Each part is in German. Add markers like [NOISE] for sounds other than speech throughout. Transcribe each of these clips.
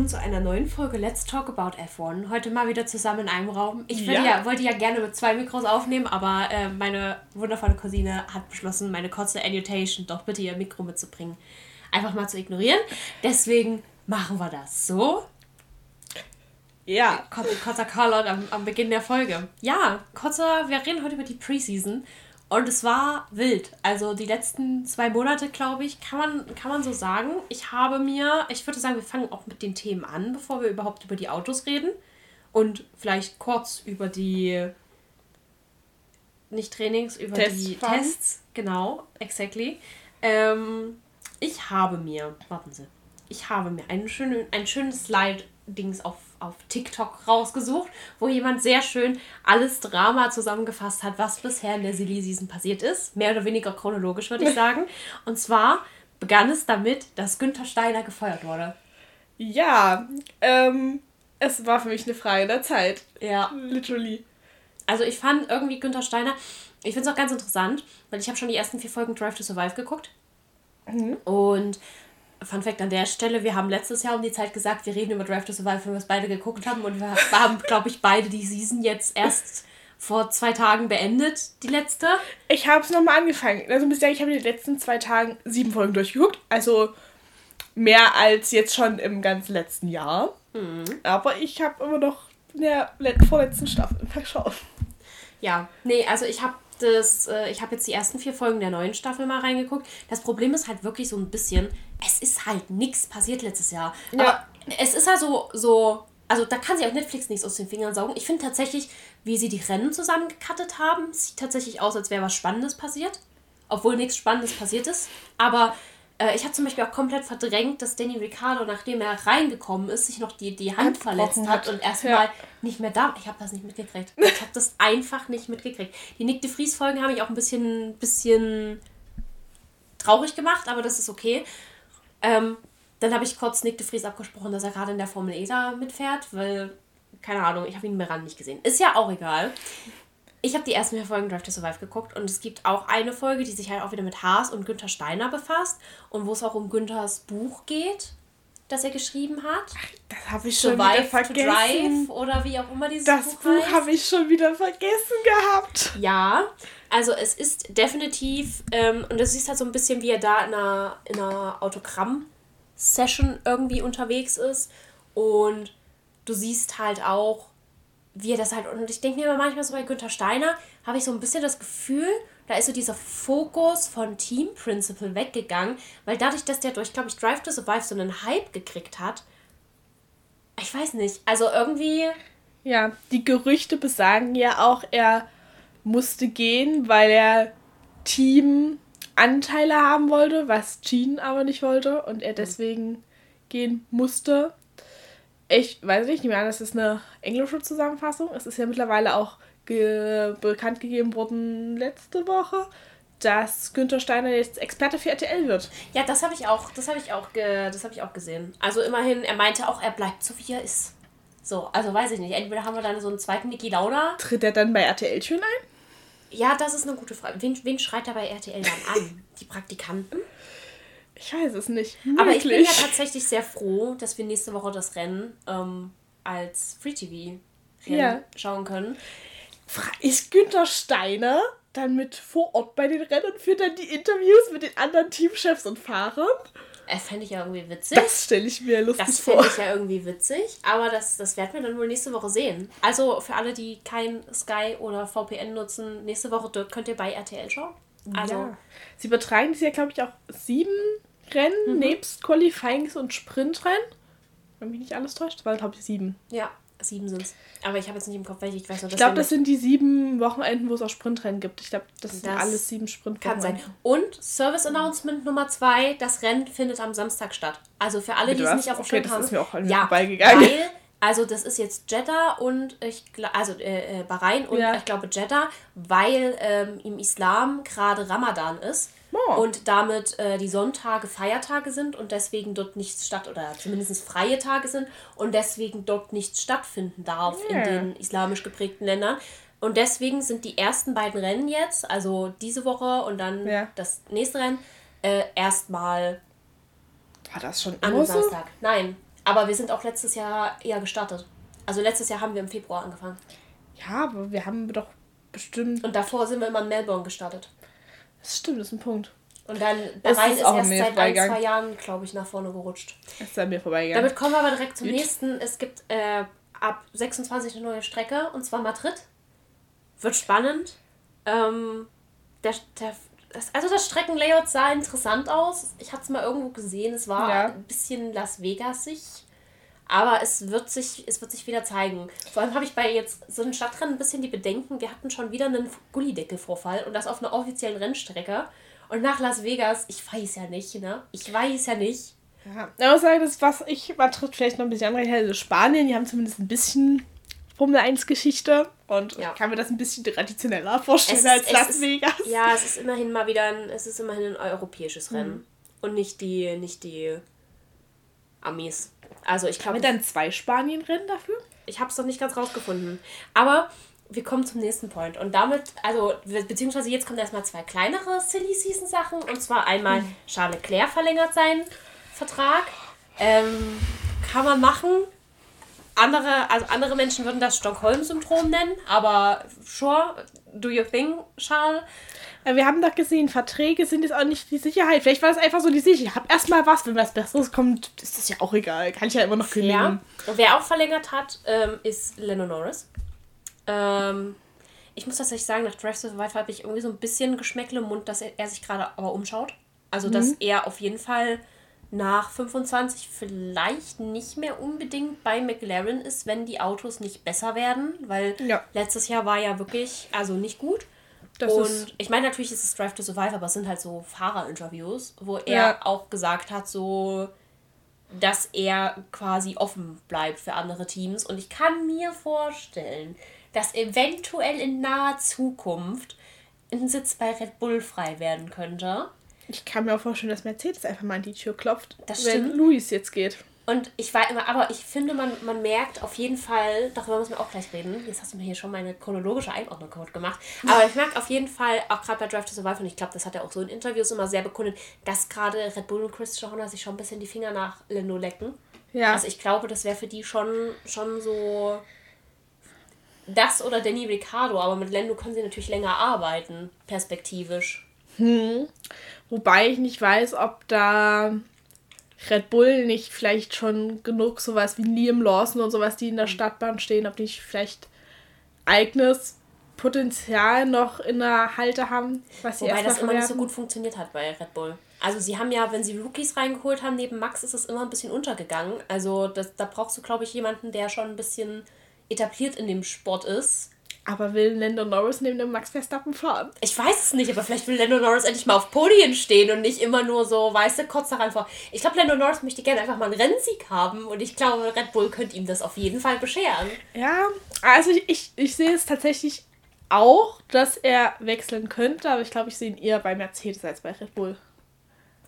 Willkommen zu einer neuen Folge Let's Talk About F1. Heute mal wieder zusammen in einem Raum. Ich ja. Ja, wollte ja gerne mit zwei Mikros aufnehmen, aber äh, meine wundervolle Cousine hat beschlossen, meine kurze Annotation doch bitte ihr Mikro mitzubringen. Einfach mal zu ignorieren. Deswegen machen wir das so. Ja. Kurzer, kurzer Callout am, am Beginn der Folge. Ja, kurzer, wir reden heute über die Preseason. Und es war wild. Also die letzten zwei Monate, glaube ich, kann man, kann man so sagen. Ich habe mir, ich würde sagen, wir fangen auch mit den Themen an, bevor wir überhaupt über die Autos reden. Und vielleicht kurz über die, nicht Trainings, über Tests die fahren. Tests. Genau, exactly. Ähm, ich habe mir, warten Sie, ich habe mir einen schönen, ein schönes Slide-Dings auf auf TikTok rausgesucht, wo jemand sehr schön alles Drama zusammengefasst hat, was bisher in der Silly Season passiert ist. Mehr oder weniger chronologisch, würde ich [LAUGHS] sagen. Und zwar begann es damit, dass Günther Steiner gefeuert wurde. Ja, ähm, es war für mich eine Frage der Zeit. Ja. Literally. Also ich fand irgendwie Günther Steiner, ich finde es auch ganz interessant, weil ich habe schon die ersten vier Folgen Drive to Survive geguckt. Mhm. Und Fun Fact an der Stelle, wir haben letztes Jahr um die Zeit gesagt, wir reden über Drive to Survive, wenn wir es beide geguckt haben und wir [LAUGHS] haben, glaube ich, beide die Season jetzt erst vor zwei Tagen beendet, die letzte. Ich habe es nochmal angefangen. Also sagen, ich habe in den letzten zwei Tagen sieben Folgen durchgeguckt. Also mehr als jetzt schon im ganzen letzten Jahr. Mhm. Aber ich habe immer noch in der vorletzten Staffel [LAUGHS] verschaut. Ja, nee, also ich habe das, äh, ich habe jetzt die ersten vier Folgen der neuen Staffel mal reingeguckt. Das Problem ist halt wirklich so ein bisschen, es ist halt nichts passiert letztes Jahr. Ja. Aber es ist halt so, so, also da kann sich auch Netflix nichts aus den Fingern saugen. Ich finde tatsächlich, wie sie die Rennen zusammengekattet haben, sieht tatsächlich aus, als wäre was Spannendes passiert. Obwohl nichts Spannendes passiert ist. Aber äh, ich habe zum Beispiel auch komplett verdrängt, dass Danny Ricciardo, nachdem er reingekommen ist, sich noch die, die Hand verletzt hat, hat und erstmal ja. nicht mehr da. Ich habe das nicht mitgekriegt. Ich habe das einfach nicht mitgekriegt. Die Nick de Vries Folgen haben mich auch ein bisschen, bisschen traurig gemacht, aber das ist okay. Ähm, dann habe ich kurz Nick de Vries abgesprochen, dass er gerade in der Formel E da mitfährt, weil, keine Ahnung, ich habe ihn mehr ran nicht gesehen. Ist ja auch egal ich habe die ersten vier Folgen Drive to Survive geguckt und es gibt auch eine Folge, die sich halt auch wieder mit Haas und Günther Steiner befasst und wo es auch um Günthers Buch geht, das er geschrieben hat. Ach, das habe ich schon Survive wieder vergessen. To Drive oder wie auch immer dieses das Buch Das Buch habe ich schon wieder vergessen gehabt. Ja, also es ist definitiv, ähm, und das ist halt so ein bisschen, wie er da in einer, in einer Autogramm-Session irgendwie unterwegs ist und du siehst halt auch, wie er das halt. Und ich denke mir manchmal so bei Günther Steiner, habe ich so ein bisschen das Gefühl, da ist so dieser Fokus von Team Principle weggegangen, weil dadurch, dass der durch, glaube ich, Drive to Survive so einen Hype gekriegt hat, ich weiß nicht, also irgendwie. Ja, die Gerüchte besagen ja auch, er musste gehen, weil er Teamanteile haben wollte, was Jean aber nicht wollte und er deswegen gehen musste ich weiß nicht, nicht mehr, das ist eine englische Zusammenfassung. Es ist ja mittlerweile auch ge bekannt gegeben worden letzte Woche, dass Günther Steiner jetzt Experte für RTL wird. Ja, das habe ich auch, das habe ich auch, das habe ich auch gesehen. Also immerhin, er meinte auch, er bleibt so wie er ist. So, also weiß ich nicht. Entweder haben wir dann so einen zweiten Niki Lauda. Tritt er dann bei RTL schön ein? Ja, das ist eine gute Frage. Wen, wen schreit er bei RTL dann an? [LAUGHS] Die Praktikanten? Ich weiß es nicht. Aber ich bin ja tatsächlich sehr froh, dass wir nächste Woche das Rennen ähm, als Free TV ja. schauen können. Ist Günther Steiner dann mit vor Ort bei den Rennen und führt dann die Interviews mit den anderen Teamchefs und Fahrern? Das fände ich ja irgendwie witzig. Das stelle ich mir lustig das vor. Das fände ich ja irgendwie witzig, aber das, das werden wir dann wohl nächste Woche sehen. Also für alle, die kein Sky oder VPN nutzen, nächste Woche könnt ihr bei RTL schauen. Also, ja. Sie übertragen das ja, glaube ich, auch sieben Rennen mhm. nebst Qualifyings und Sprintrennen. Wenn mich nicht alles täuscht, waren glaube ich sieben. Ja, sieben sind es. Aber ich habe jetzt nicht im Kopf, welche ich weiß noch. Ich glaube, das sind die sieben Wochenenden, wo es auch Sprintrennen gibt. Ich glaube, das, das sind alles sieben Sprintrennen. Kann sein. Und Service Announcement Nummer zwei: Das Rennen findet am Samstag statt. Also für alle, die es nicht auf dem okay, Schirm haben. Das ist mir auch ja, vorbeigegangen. Weil, also das ist jetzt Jeddah und ich also äh, äh, Bahrain und ja. ich glaube Jeddah, weil ähm, im Islam gerade Ramadan ist. Oh. Und damit äh, die Sonntage Feiertage sind und deswegen dort nichts statt oder zumindest freie Tage sind und deswegen dort nichts stattfinden darf yeah. in den islamisch geprägten Ländern. Und deswegen sind die ersten beiden Rennen jetzt, also diese Woche und dann ja. das nächste Rennen, äh, erstmal war das schon am Samstag. Nein, Aber wir sind auch letztes Jahr eher gestartet. Also letztes Jahr haben wir im Februar angefangen. Ja, aber wir haben doch bestimmt. Und davor sind wir immer in Melbourne gestartet. Das stimmt, das ist ein Punkt. Und dann Bahrain ist, ist erst seit ein, zwei Jahren, glaube ich, nach vorne gerutscht. Ist an mir vorbeigegangen. Damit kommen wir aber direkt zum Gut. nächsten. Es gibt äh, ab 26 eine neue Strecke, und zwar Madrid. Wird spannend. Ähm, der, der, also das Streckenlayout sah interessant aus. Ich hatte es mal irgendwo gesehen. Es war ja. ein bisschen Las Vegas-sich. Aber es wird, sich, es wird sich wieder zeigen. Vor allem habe ich bei jetzt so einem Stadtrennen ein bisschen die Bedenken, wir hatten schon wieder einen Gullideckelvorfall und das auf einer offiziellen Rennstrecke. Und nach Las Vegas, ich weiß ja nicht, ne? Ich weiß ja nicht. Ja, ich muss sagen, das, was ich trifft vielleicht noch ein bisschen andere hätte, Spanien, die haben zumindest ein bisschen Formel 1 Geschichte und ja. kann mir das ein bisschen traditioneller vorstellen ist, als Las ist, Vegas. Ja, es ist immerhin mal wieder ein, es ist immerhin ein europäisches Rennen mhm. und nicht die, nicht die Amis. Also ich glaube. Haben wir dann zwei Spanien-Rennen dafür? Ich habe es noch nicht ganz rausgefunden. Aber wir kommen zum nächsten Point. Und damit, also, beziehungsweise jetzt kommen erstmal zwei kleinere Silly Season Sachen. Und zwar einmal mhm. Charles Leclerc verlängert seinen Vertrag. Ähm, kann man machen. Andere, also andere Menschen würden das Stockholm-Syndrom nennen, aber sure, do your thing, Charles. Wir haben doch gesehen, Verträge sind jetzt auch nicht die Sicherheit. Vielleicht war es einfach so die Sicherheit. Ich habe erstmal was, wenn was Besseres kommt, ist das ja auch egal. Kann ich ja immer noch kündigen. Ja. Wer auch verlängert hat, ähm, ist Lennon Norris. Ähm, ich muss tatsächlich sagen, nach Drive Survive habe ich irgendwie so ein bisschen Geschmäckle im Mund, dass er, er sich gerade aber umschaut. Also, mhm. dass er auf jeden Fall nach 25 vielleicht nicht mehr unbedingt bei McLaren ist, wenn die Autos nicht besser werden, weil ja. letztes Jahr war ja wirklich, also nicht gut. Das und ich meine, natürlich ist es Drive to Survive, aber es sind halt so Fahrerinterviews, wo er ja. auch gesagt hat, so, dass er quasi offen bleibt für andere Teams. Und ich kann mir vorstellen, dass eventuell in naher Zukunft ein Sitz bei Red Bull frei werden könnte. Ich kann mir auch vorstellen, dass Mercedes einfach mal an die Tür klopft, das wenn stimmt. Luis jetzt geht. Und ich war immer, aber ich finde, man, man merkt auf jeden Fall, darüber müssen wir auch gleich reden. Jetzt hast du mir hier schon meine chronologische Einordnung gemacht. Aber ich merke auf jeden Fall, auch gerade bei Drive to Survive, und ich glaube, das hat er auch so in Interviews immer sehr bekundet, dass gerade Red Bull und Christian Horner sich schon ein bisschen die Finger nach Lando lecken. Ja. Also ich glaube, das wäre für die schon, schon so das oder Danny Ricciardo, aber mit Lando können sie natürlich länger arbeiten, perspektivisch. Hm. Wobei ich nicht weiß, ob da Red Bull nicht vielleicht schon genug sowas wie Liam Lawson und sowas, die in der mhm. Stadtbahn stehen, ob die nicht vielleicht eigenes Potenzial noch in der Halte haben, was sie Wobei das immer nicht so gut funktioniert hat bei Red Bull. Also sie haben ja, wenn sie Rookies reingeholt haben, neben Max ist es immer ein bisschen untergegangen. Also das, da brauchst du, glaube ich, jemanden, der schon ein bisschen etabliert in dem Sport ist aber will Lando Norris neben dem Max Verstappen fahren? Ich weiß es nicht, aber vielleicht will Lando Norris endlich mal auf Podien stehen und nicht immer nur so, weißt du, kurz daran vor. Ich glaube, Lando Norris möchte gerne einfach mal einen Rennsieg haben und ich glaube, Red Bull könnte ihm das auf jeden Fall bescheren. Ja, also ich, ich, ich sehe es tatsächlich auch, dass er wechseln könnte, aber ich glaube, ich sehe ihn eher bei Mercedes als bei Red Bull.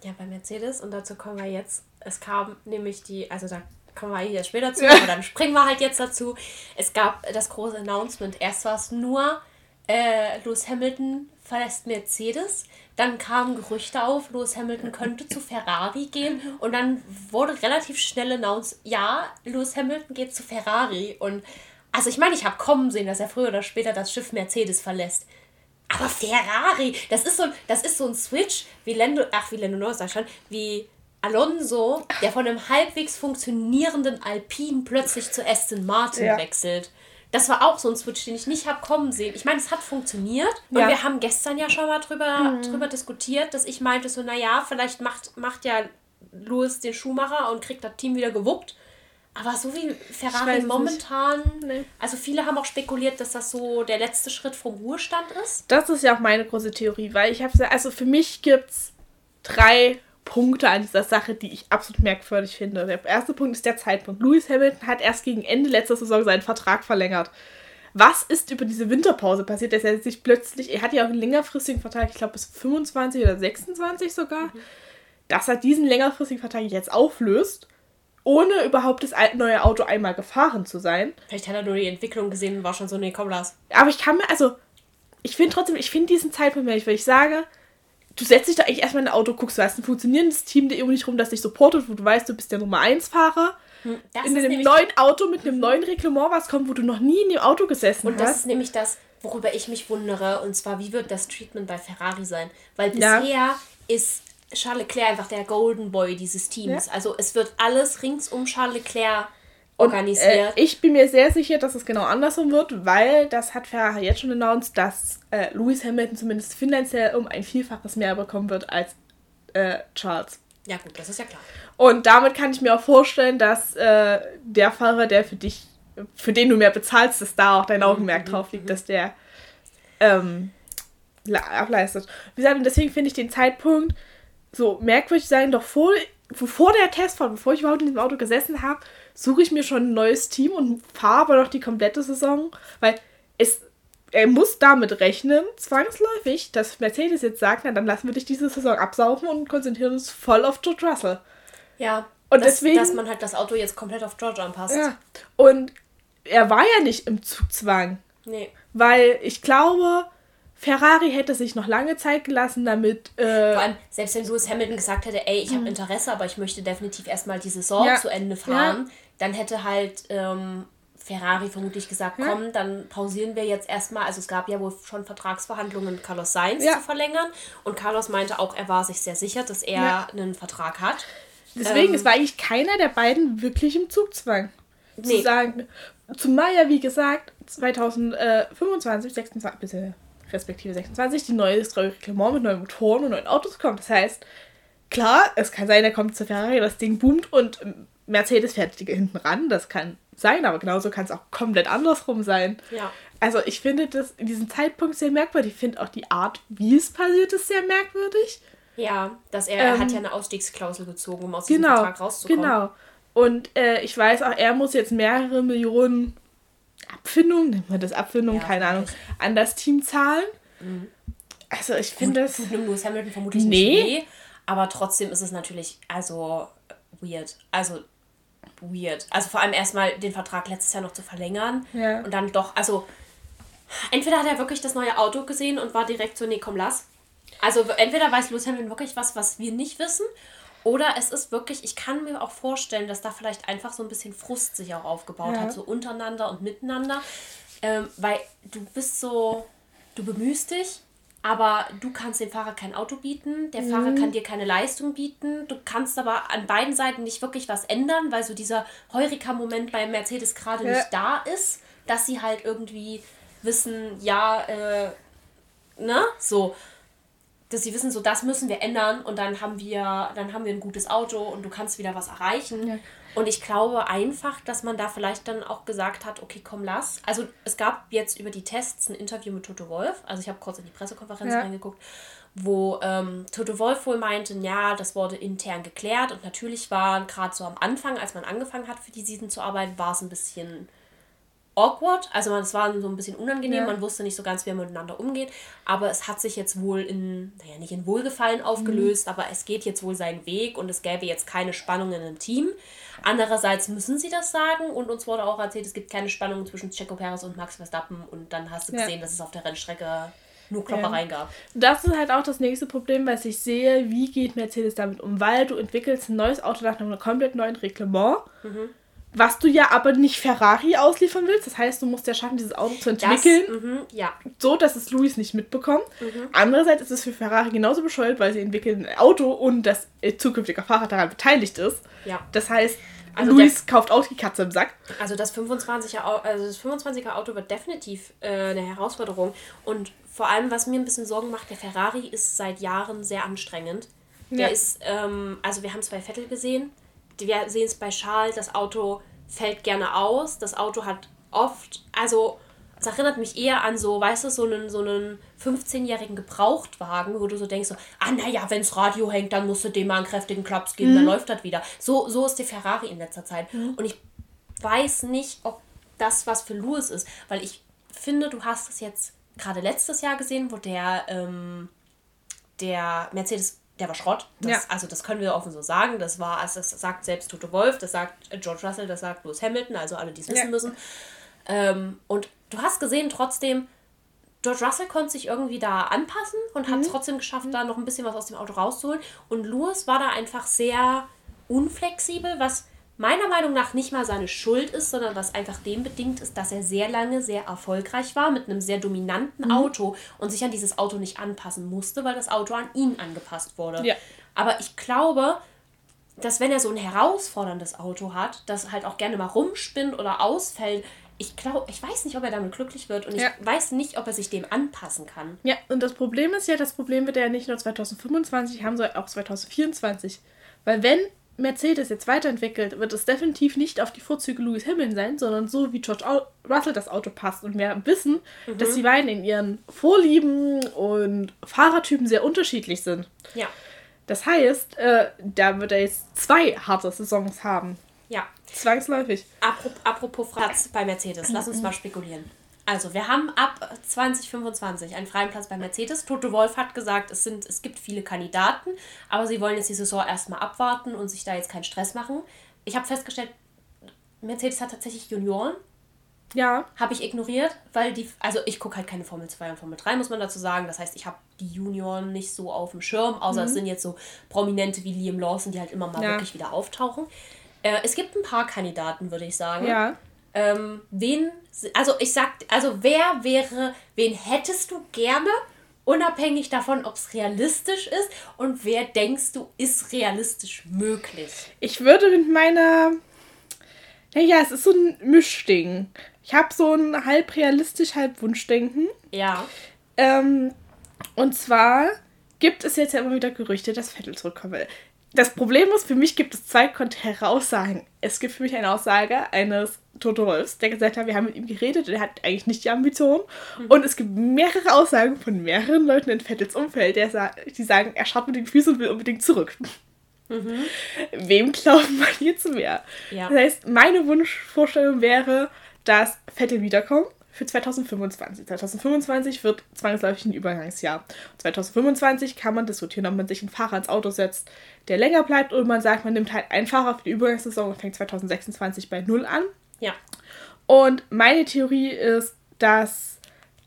Ja, bei Mercedes und dazu kommen wir jetzt. Es kam nämlich die, also da kommen wir hier später zu, aber dann springen wir halt jetzt dazu. Es gab das große Announcement. Erst war es nur äh, Lewis Hamilton verlässt Mercedes. Dann kamen Gerüchte auf, Lewis Hamilton könnte zu Ferrari gehen. Und dann wurde relativ schnell announced, ja, Lewis Hamilton geht zu Ferrari. Und also ich meine, ich habe kommen sehen, dass er früher oder später das Schiff Mercedes verlässt. Aber Ferrari, das ist so, das ist so ein Switch, wie Lando, ach, wie Lando Norris, sag schon, wie Alonso, der von einem halbwegs funktionierenden Alpine plötzlich zu Aston Martin ja. wechselt. Das war auch so ein Switch, den ich nicht habe kommen sehen. Ich meine, es hat funktioniert. Und ja. wir haben gestern ja schon mal drüber, mhm. drüber diskutiert, dass ich meinte so, naja, vielleicht macht, macht ja Lewis den Schuhmacher und kriegt das Team wieder gewuppt. Aber so wie Ferrari momentan, nee. also viele haben auch spekuliert, dass das so der letzte Schritt vom Ruhestand ist. Das ist ja auch meine große Theorie, weil ich habe also für mich gibt es drei Punkte an dieser Sache, die ich absolut merkwürdig finde. Der erste Punkt ist der Zeitpunkt. Lewis Hamilton hat erst gegen Ende letzter Saison seinen Vertrag verlängert. Was ist über diese Winterpause passiert, dass er sich plötzlich, er hat ja auch einen längerfristigen Vertrag, ich glaube bis 25 oder 26 sogar, mhm. dass er diesen längerfristigen Vertrag jetzt auflöst, ohne überhaupt das neue Auto einmal gefahren zu sein. Vielleicht hat er nur die Entwicklung gesehen und war schon so, nee, komm, lass. Aber ich kann mir, also, ich finde trotzdem, ich finde diesen Zeitpunkt, wenn ich, wenn ich sage, du setzt dich da eigentlich erstmal in ein Auto, guckst, du hast ein funktionierendes Team, der um dich rum, das dich supportet, wo du weißt, du bist der Nummer 1 Fahrer. hm, in einem neuen Auto mit einem neuen Reglement was kommt, wo du noch nie in dem Auto gesessen und hast. Und das ist nämlich das, worüber ich mich wundere. Und zwar, wie wird das Treatment bei Ferrari sein? Weil bisher ja. ist Charles Leclerc einfach der Golden Boy dieses Teams. Ja. Also es wird alles rings um Charles Leclerc organisiert. Und, äh, ich bin mir sehr sicher, dass es genau andersrum wird, weil das hat Ferrari jetzt schon announced, dass äh, Lewis Hamilton zumindest finanziell um ein Vielfaches mehr bekommen wird als äh, Charles. Ja gut, das ist ja klar. Und damit kann ich mir auch vorstellen, dass äh, der Fahrer, der für dich, für den du mehr bezahlst, dass da auch dein mhm, Augenmerk mhm, drauf liegt, mhm. dass der ähm, ableistet. Wie gesagt, und deswegen finde ich den Zeitpunkt so merkwürdig sein, doch vor, bevor der Testfahrt, bevor ich überhaupt in diesem Auto gesessen habe, suche ich mir schon ein neues Team und fahre aber noch die komplette Saison, weil es er muss damit rechnen, zwangsläufig, dass Mercedes jetzt sagt, na dann lassen wir dich diese Saison absaufen und konzentrieren uns voll auf George Russell. Ja. Und dass, deswegen, dass man halt das Auto jetzt komplett auf George anpasst. Ja. Und er war ja nicht im Zugzwang. Nee. Weil ich glaube, Ferrari hätte sich noch lange Zeit gelassen, damit. Äh, Vor allem, selbst wenn Lewis Hamilton gesagt hätte, ey, ich habe hm. Interesse, aber ich möchte definitiv erstmal die Saison ja. zu Ende fahren, ja. Dann hätte halt ähm, Ferrari vermutlich gesagt, ja. komm, dann pausieren wir jetzt erstmal. Also es gab ja wohl schon Vertragsverhandlungen, Carlos Sainz zu verlängern. Und Carlos meinte auch, er war sich sehr sicher, dass er einen Vertrag hat. Deswegen, ähm, es war eigentlich keiner der beiden wirklich im Zugzwang. Nee. Zu sagen, zumal ja, wie gesagt, 2025, 26, respektive 26, die neue Reglement mit neuen Motoren und neuen Autos kommt. Das heißt, klar, es kann sein, er kommt zu Ferrari, das Ding boomt und Mercedes fährt hinten ran. Das kann sein, aber genauso kann es auch komplett andersrum sein. Ja. Also ich finde das in diesem Zeitpunkt sehr merkwürdig. Ich finde auch die Art, wie es passiert ist, sehr merkwürdig. Ja, dass er, ähm, er hat ja eine Ausstiegsklausel gezogen, um aus genau, diesem Vertrag rauszukommen. Genau. Und äh, ich weiß auch, er muss jetzt mehrere Millionen Abfindung, nennt man das Abfindung, ja, keine Ahnung, an das Team zahlen. Mhm. Also ich finde das. Tut Lewis Hamilton vermutlich nee. nicht weh, aber trotzdem ist es natürlich also weird. Also weird. Also vor allem erstmal den Vertrag letztes Jahr noch zu verlängern ja. und dann doch, also entweder hat er wirklich das neue Auto gesehen und war direkt so, nee, komm, lass. Also entweder weiß Lewis Hamilton wirklich was, was wir nicht wissen oder es ist wirklich, ich kann mir auch vorstellen, dass da vielleicht einfach so ein bisschen Frust sich auch aufgebaut ja. hat, so untereinander und miteinander. Ähm, weil du bist so, du bemühst dich, aber du kannst dem Fahrer kein Auto bieten, der mhm. Fahrer kann dir keine Leistung bieten, du kannst aber an beiden Seiten nicht wirklich was ändern, weil so dieser Heurika-Moment bei Mercedes gerade ja. nicht da ist, dass sie halt irgendwie wissen, ja, äh, ne, so dass sie wissen, so das müssen wir ändern und dann haben wir, dann haben wir ein gutes Auto und du kannst wieder was erreichen. Ja. Und ich glaube einfach, dass man da vielleicht dann auch gesagt hat, okay, komm, lass. Also es gab jetzt über die Tests ein Interview mit Toto Wolf. Also ich habe kurz in die Pressekonferenz ja. reingeguckt, wo ähm, Toto Wolf wohl meinte, ja, das wurde intern geklärt. Und natürlich war gerade so am Anfang, als man angefangen hat für die Season zu arbeiten, war es ein bisschen awkward. Also es war so ein bisschen unangenehm, ja. man wusste nicht so ganz, wie man miteinander umgeht. Aber es hat sich jetzt wohl in, naja, nicht in Wohlgefallen aufgelöst, mhm. aber es geht jetzt wohl seinen Weg und es gäbe jetzt keine Spannungen im Team. Andererseits müssen sie das sagen und uns wurde auch erzählt, es gibt keine Spannungen zwischen Checo Perez und Max Verstappen und dann hast du gesehen, ja. dass es auf der Rennstrecke nur Kloppereien ja. gab. Das ist halt auch das nächste Problem, weil ich sehe, wie geht Mercedes damit um, weil du entwickelst ein neues Auto nach einem komplett neuen Reglement. Mhm was du ja aber nicht Ferrari ausliefern willst. Das heißt, du musst ja schaffen, dieses Auto zu entwickeln. Das, mh, ja. So, dass es Luis nicht mitbekommt. Mhm. Andererseits ist es für Ferrari genauso bescheuert, weil sie entwickeln ein Auto und das zukünftige Fahrer daran beteiligt ist. Ja. Das heißt, also Luis kauft auch die Katze im Sack. Also das 25er, also das 25er Auto wird definitiv äh, eine Herausforderung. Und vor allem, was mir ein bisschen Sorgen macht, der Ferrari ist seit Jahren sehr anstrengend. Der ja. ist, ähm, also wir haben es bei Vettel gesehen, wir sehen es bei Charles, das Auto fällt gerne aus. Das Auto hat oft, also es erinnert mich eher an so, weißt du, so einen, so einen 15-jährigen Gebrauchtwagen, wo du so denkst, so, ah naja, wenns Radio hängt, dann musst du dem mal einen kräftigen Klaps geben, mhm. dann läuft das wieder. So, so ist der Ferrari in letzter Zeit. Mhm. Und ich weiß nicht, ob das was für Lewis ist, weil ich finde, du hast es jetzt gerade letztes Jahr gesehen, wo der, ähm, der Mercedes der war Schrott. Das, ja. Also das können wir offen so sagen. Das war, also das sagt selbst Toto Wolf, das sagt George Russell, das sagt Lewis Hamilton, also alle, die es wissen ja. müssen. Ähm, und du hast gesehen, trotzdem, George Russell konnte sich irgendwie da anpassen und mhm. hat es trotzdem geschafft, mhm. da noch ein bisschen was aus dem Auto rauszuholen. Und Lewis war da einfach sehr unflexibel, was meiner Meinung nach nicht mal seine Schuld ist, sondern was einfach dem bedingt ist, dass er sehr lange sehr erfolgreich war mit einem sehr dominanten mhm. Auto und sich an dieses Auto nicht anpassen musste, weil das Auto an ihn angepasst wurde. Ja. Aber ich glaube, dass wenn er so ein herausforderndes Auto hat, das halt auch gerne mal rumspinnt oder ausfällt, ich glaube, ich weiß nicht, ob er damit glücklich wird und ja. ich weiß nicht, ob er sich dem anpassen kann. Ja, und das Problem ist ja, das Problem wird er ja nicht nur 2025 haben, sondern auch 2024. Weil wenn Mercedes jetzt weiterentwickelt, wird es definitiv nicht auf die Vorzüge Lewis Hamilton sein, sondern so wie George Russell das Auto passt. Und wir wissen, mhm. dass die beiden in ihren Vorlieben und Fahrertypen sehr unterschiedlich sind. Ja. Das heißt, äh, da wird er jetzt zwei harte Saisons haben. Ja. Zwangsläufig. Apropos, apropos Platz bei Mercedes, lass uns mal spekulieren. Also, wir haben ab 2025 einen freien Platz bei Mercedes. Toto Wolf hat gesagt, es, sind, es gibt viele Kandidaten, aber sie wollen jetzt die Saison erstmal abwarten und sich da jetzt keinen Stress machen. Ich habe festgestellt, Mercedes hat tatsächlich Junioren. Ja. Habe ich ignoriert, weil die, also ich gucke halt keine Formel 2 und Formel 3, muss man dazu sagen. Das heißt, ich habe die Junioren nicht so auf dem Schirm, außer mhm. es sind jetzt so Prominente wie Liam Lawson, die halt immer mal ja. wirklich wieder auftauchen. Äh, es gibt ein paar Kandidaten, würde ich sagen. Ja. Ähm, wen, also ich sag, also wer wäre, wen hättest du gerne, unabhängig davon, ob es realistisch ist und wer denkst du, ist realistisch möglich? Ich würde mit meiner, naja, es ist so ein Mischding. Ich habe so ein halb realistisch, halb Wunschdenken. Ja. Ähm, und zwar gibt es jetzt ja immer wieder Gerüchte, dass Vettel zurückkommen will das Problem ist, für mich gibt es zwei konträre Aussagen. Es gibt für mich eine Aussage eines Toto Wolfs, der gesagt hat, wir haben mit ihm geredet und er hat eigentlich nicht die Ambition. Mhm. Und es gibt mehrere Aussagen von mehreren Leuten in Vettels Umfeld, die sagen, er schaut mit den Füßen und will unbedingt zurück. Mhm. Wem glaubt man jetzt mehr? Ja. Das heißt, meine Wunschvorstellung wäre, dass Vettel wiederkommt für 2025. 2025 wird zwangsläufig ein Übergangsjahr. 2025 kann man diskutieren, ob man sich einen Fahrer ins Auto setzt, der länger bleibt, oder man sagt, man nimmt halt einen Fahrer für die Übergangssaison und fängt 2026 bei Null an. Ja. Und meine Theorie ist, dass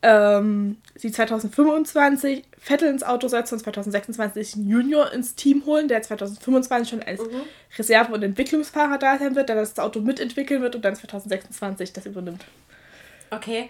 ähm, sie 2025 Vettel ins Auto setzen und 2026 einen Junior ins Team holen, der 2025 schon als mhm. Reserve- und Entwicklungsfahrer da sein wird, der das Auto mitentwickeln wird und dann 2026 das übernimmt. Okay.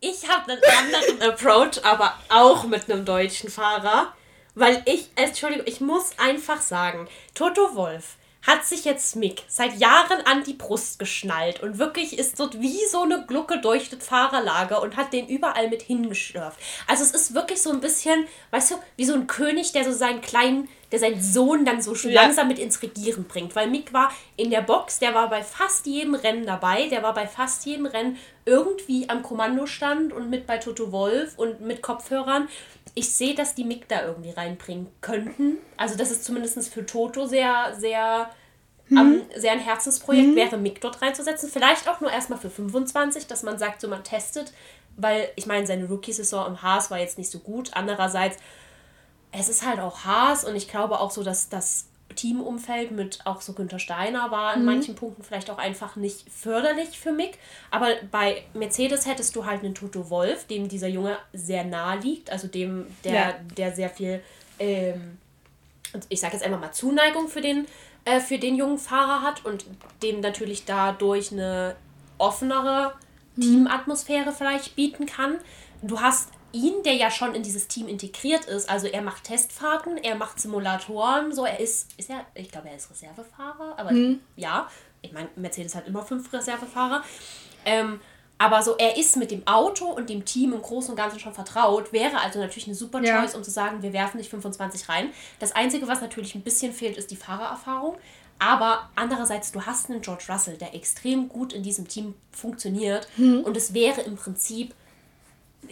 Ich habe einen anderen [LAUGHS] Approach, aber auch mit einem deutschen Fahrer. Weil ich, Entschuldigung, ich muss einfach sagen, Toto Wolf hat sich jetzt Mick seit Jahren an die Brust geschnallt und wirklich ist dort wie so eine Glucke durch das Fahrerlager und hat den überall mit hingeschlürft. Also es ist wirklich so ein bisschen, weißt du, wie so ein König, der so seinen kleinen, der seinen Sohn dann so ja. langsam mit ins Regieren bringt. Weil Mick war in der Box, der war bei fast jedem Rennen dabei, der war bei fast jedem Rennen irgendwie am Kommandostand und mit bei Toto Wolf und mit Kopfhörern ich sehe, dass die Mick da irgendwie reinbringen könnten. Also, das ist zumindest für Toto sehr, sehr, mhm. um, sehr ein Herzensprojekt mhm. wäre, Mick dort reinzusetzen. Vielleicht auch nur erstmal für 25, dass man sagt, so man testet, weil ich meine, seine Rookie-Saison im Haas war jetzt nicht so gut. Andererseits, es ist halt auch Haas und ich glaube auch so, dass das Teamumfeld mit auch so Günther Steiner war in mhm. manchen Punkten vielleicht auch einfach nicht förderlich für Mick. Aber bei Mercedes hättest du halt einen Toto Wolf, dem dieser Junge sehr nahe liegt, also dem, der, ja. der sehr viel, ähm, ich sage jetzt einfach mal Zuneigung für den, äh, für den jungen Fahrer hat und dem natürlich dadurch eine offenere mhm. Teamatmosphäre vielleicht bieten kann. Du hast ihn, der ja schon in dieses Team integriert ist, also er macht Testfahrten, er macht Simulatoren, so er ist, ist er, ich glaube, er ist Reservefahrer, aber mhm. ja, ich meine, Mercedes hat immer fünf Reservefahrer. Ähm, aber so, er ist mit dem Auto und dem Team im Großen und Ganzen schon vertraut, wäre also natürlich eine super ja. Choice, um zu sagen, wir werfen nicht 25 rein. Das Einzige, was natürlich ein bisschen fehlt, ist die Fahrererfahrung. Aber andererseits, du hast einen George Russell, der extrem gut in diesem Team funktioniert. Mhm. Und es wäre im Prinzip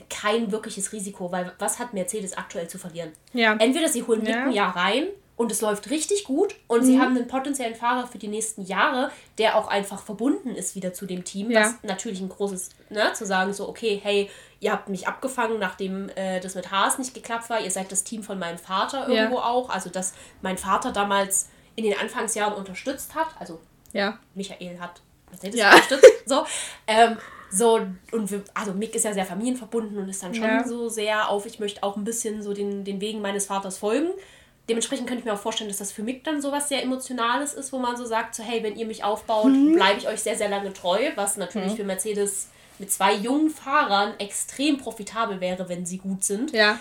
kein wirkliches Risiko, weil was hat Mercedes aktuell zu verlieren? Ja. Entweder sie holen ja. ein Jahr rein und es läuft richtig gut und mhm. sie haben einen potenziellen Fahrer für die nächsten Jahre, der auch einfach verbunden ist wieder zu dem Team, ja. was natürlich ein großes, ne, zu sagen so, okay, hey, ihr habt mich abgefangen, nachdem äh, das mit Haas nicht geklappt war, ihr seid das Team von meinem Vater irgendwo ja. auch, also dass mein Vater damals in den Anfangsjahren unterstützt hat, also ja. Michael hat Mercedes ja. unterstützt, so, [LAUGHS] ähm, so, und wir, also Mick ist ja sehr familienverbunden und ist dann schon ja. so sehr auf, ich möchte auch ein bisschen so den, den Wegen meines Vaters folgen. dementsprechend könnte ich mir auch vorstellen, dass das für Mick dann sowas sehr Emotionales ist, wo man so sagt, so hey, wenn ihr mich aufbaut, mhm. bleibe ich euch sehr, sehr lange treu, was natürlich mhm. für Mercedes mit zwei jungen Fahrern extrem profitabel wäre, wenn sie gut sind. Ja.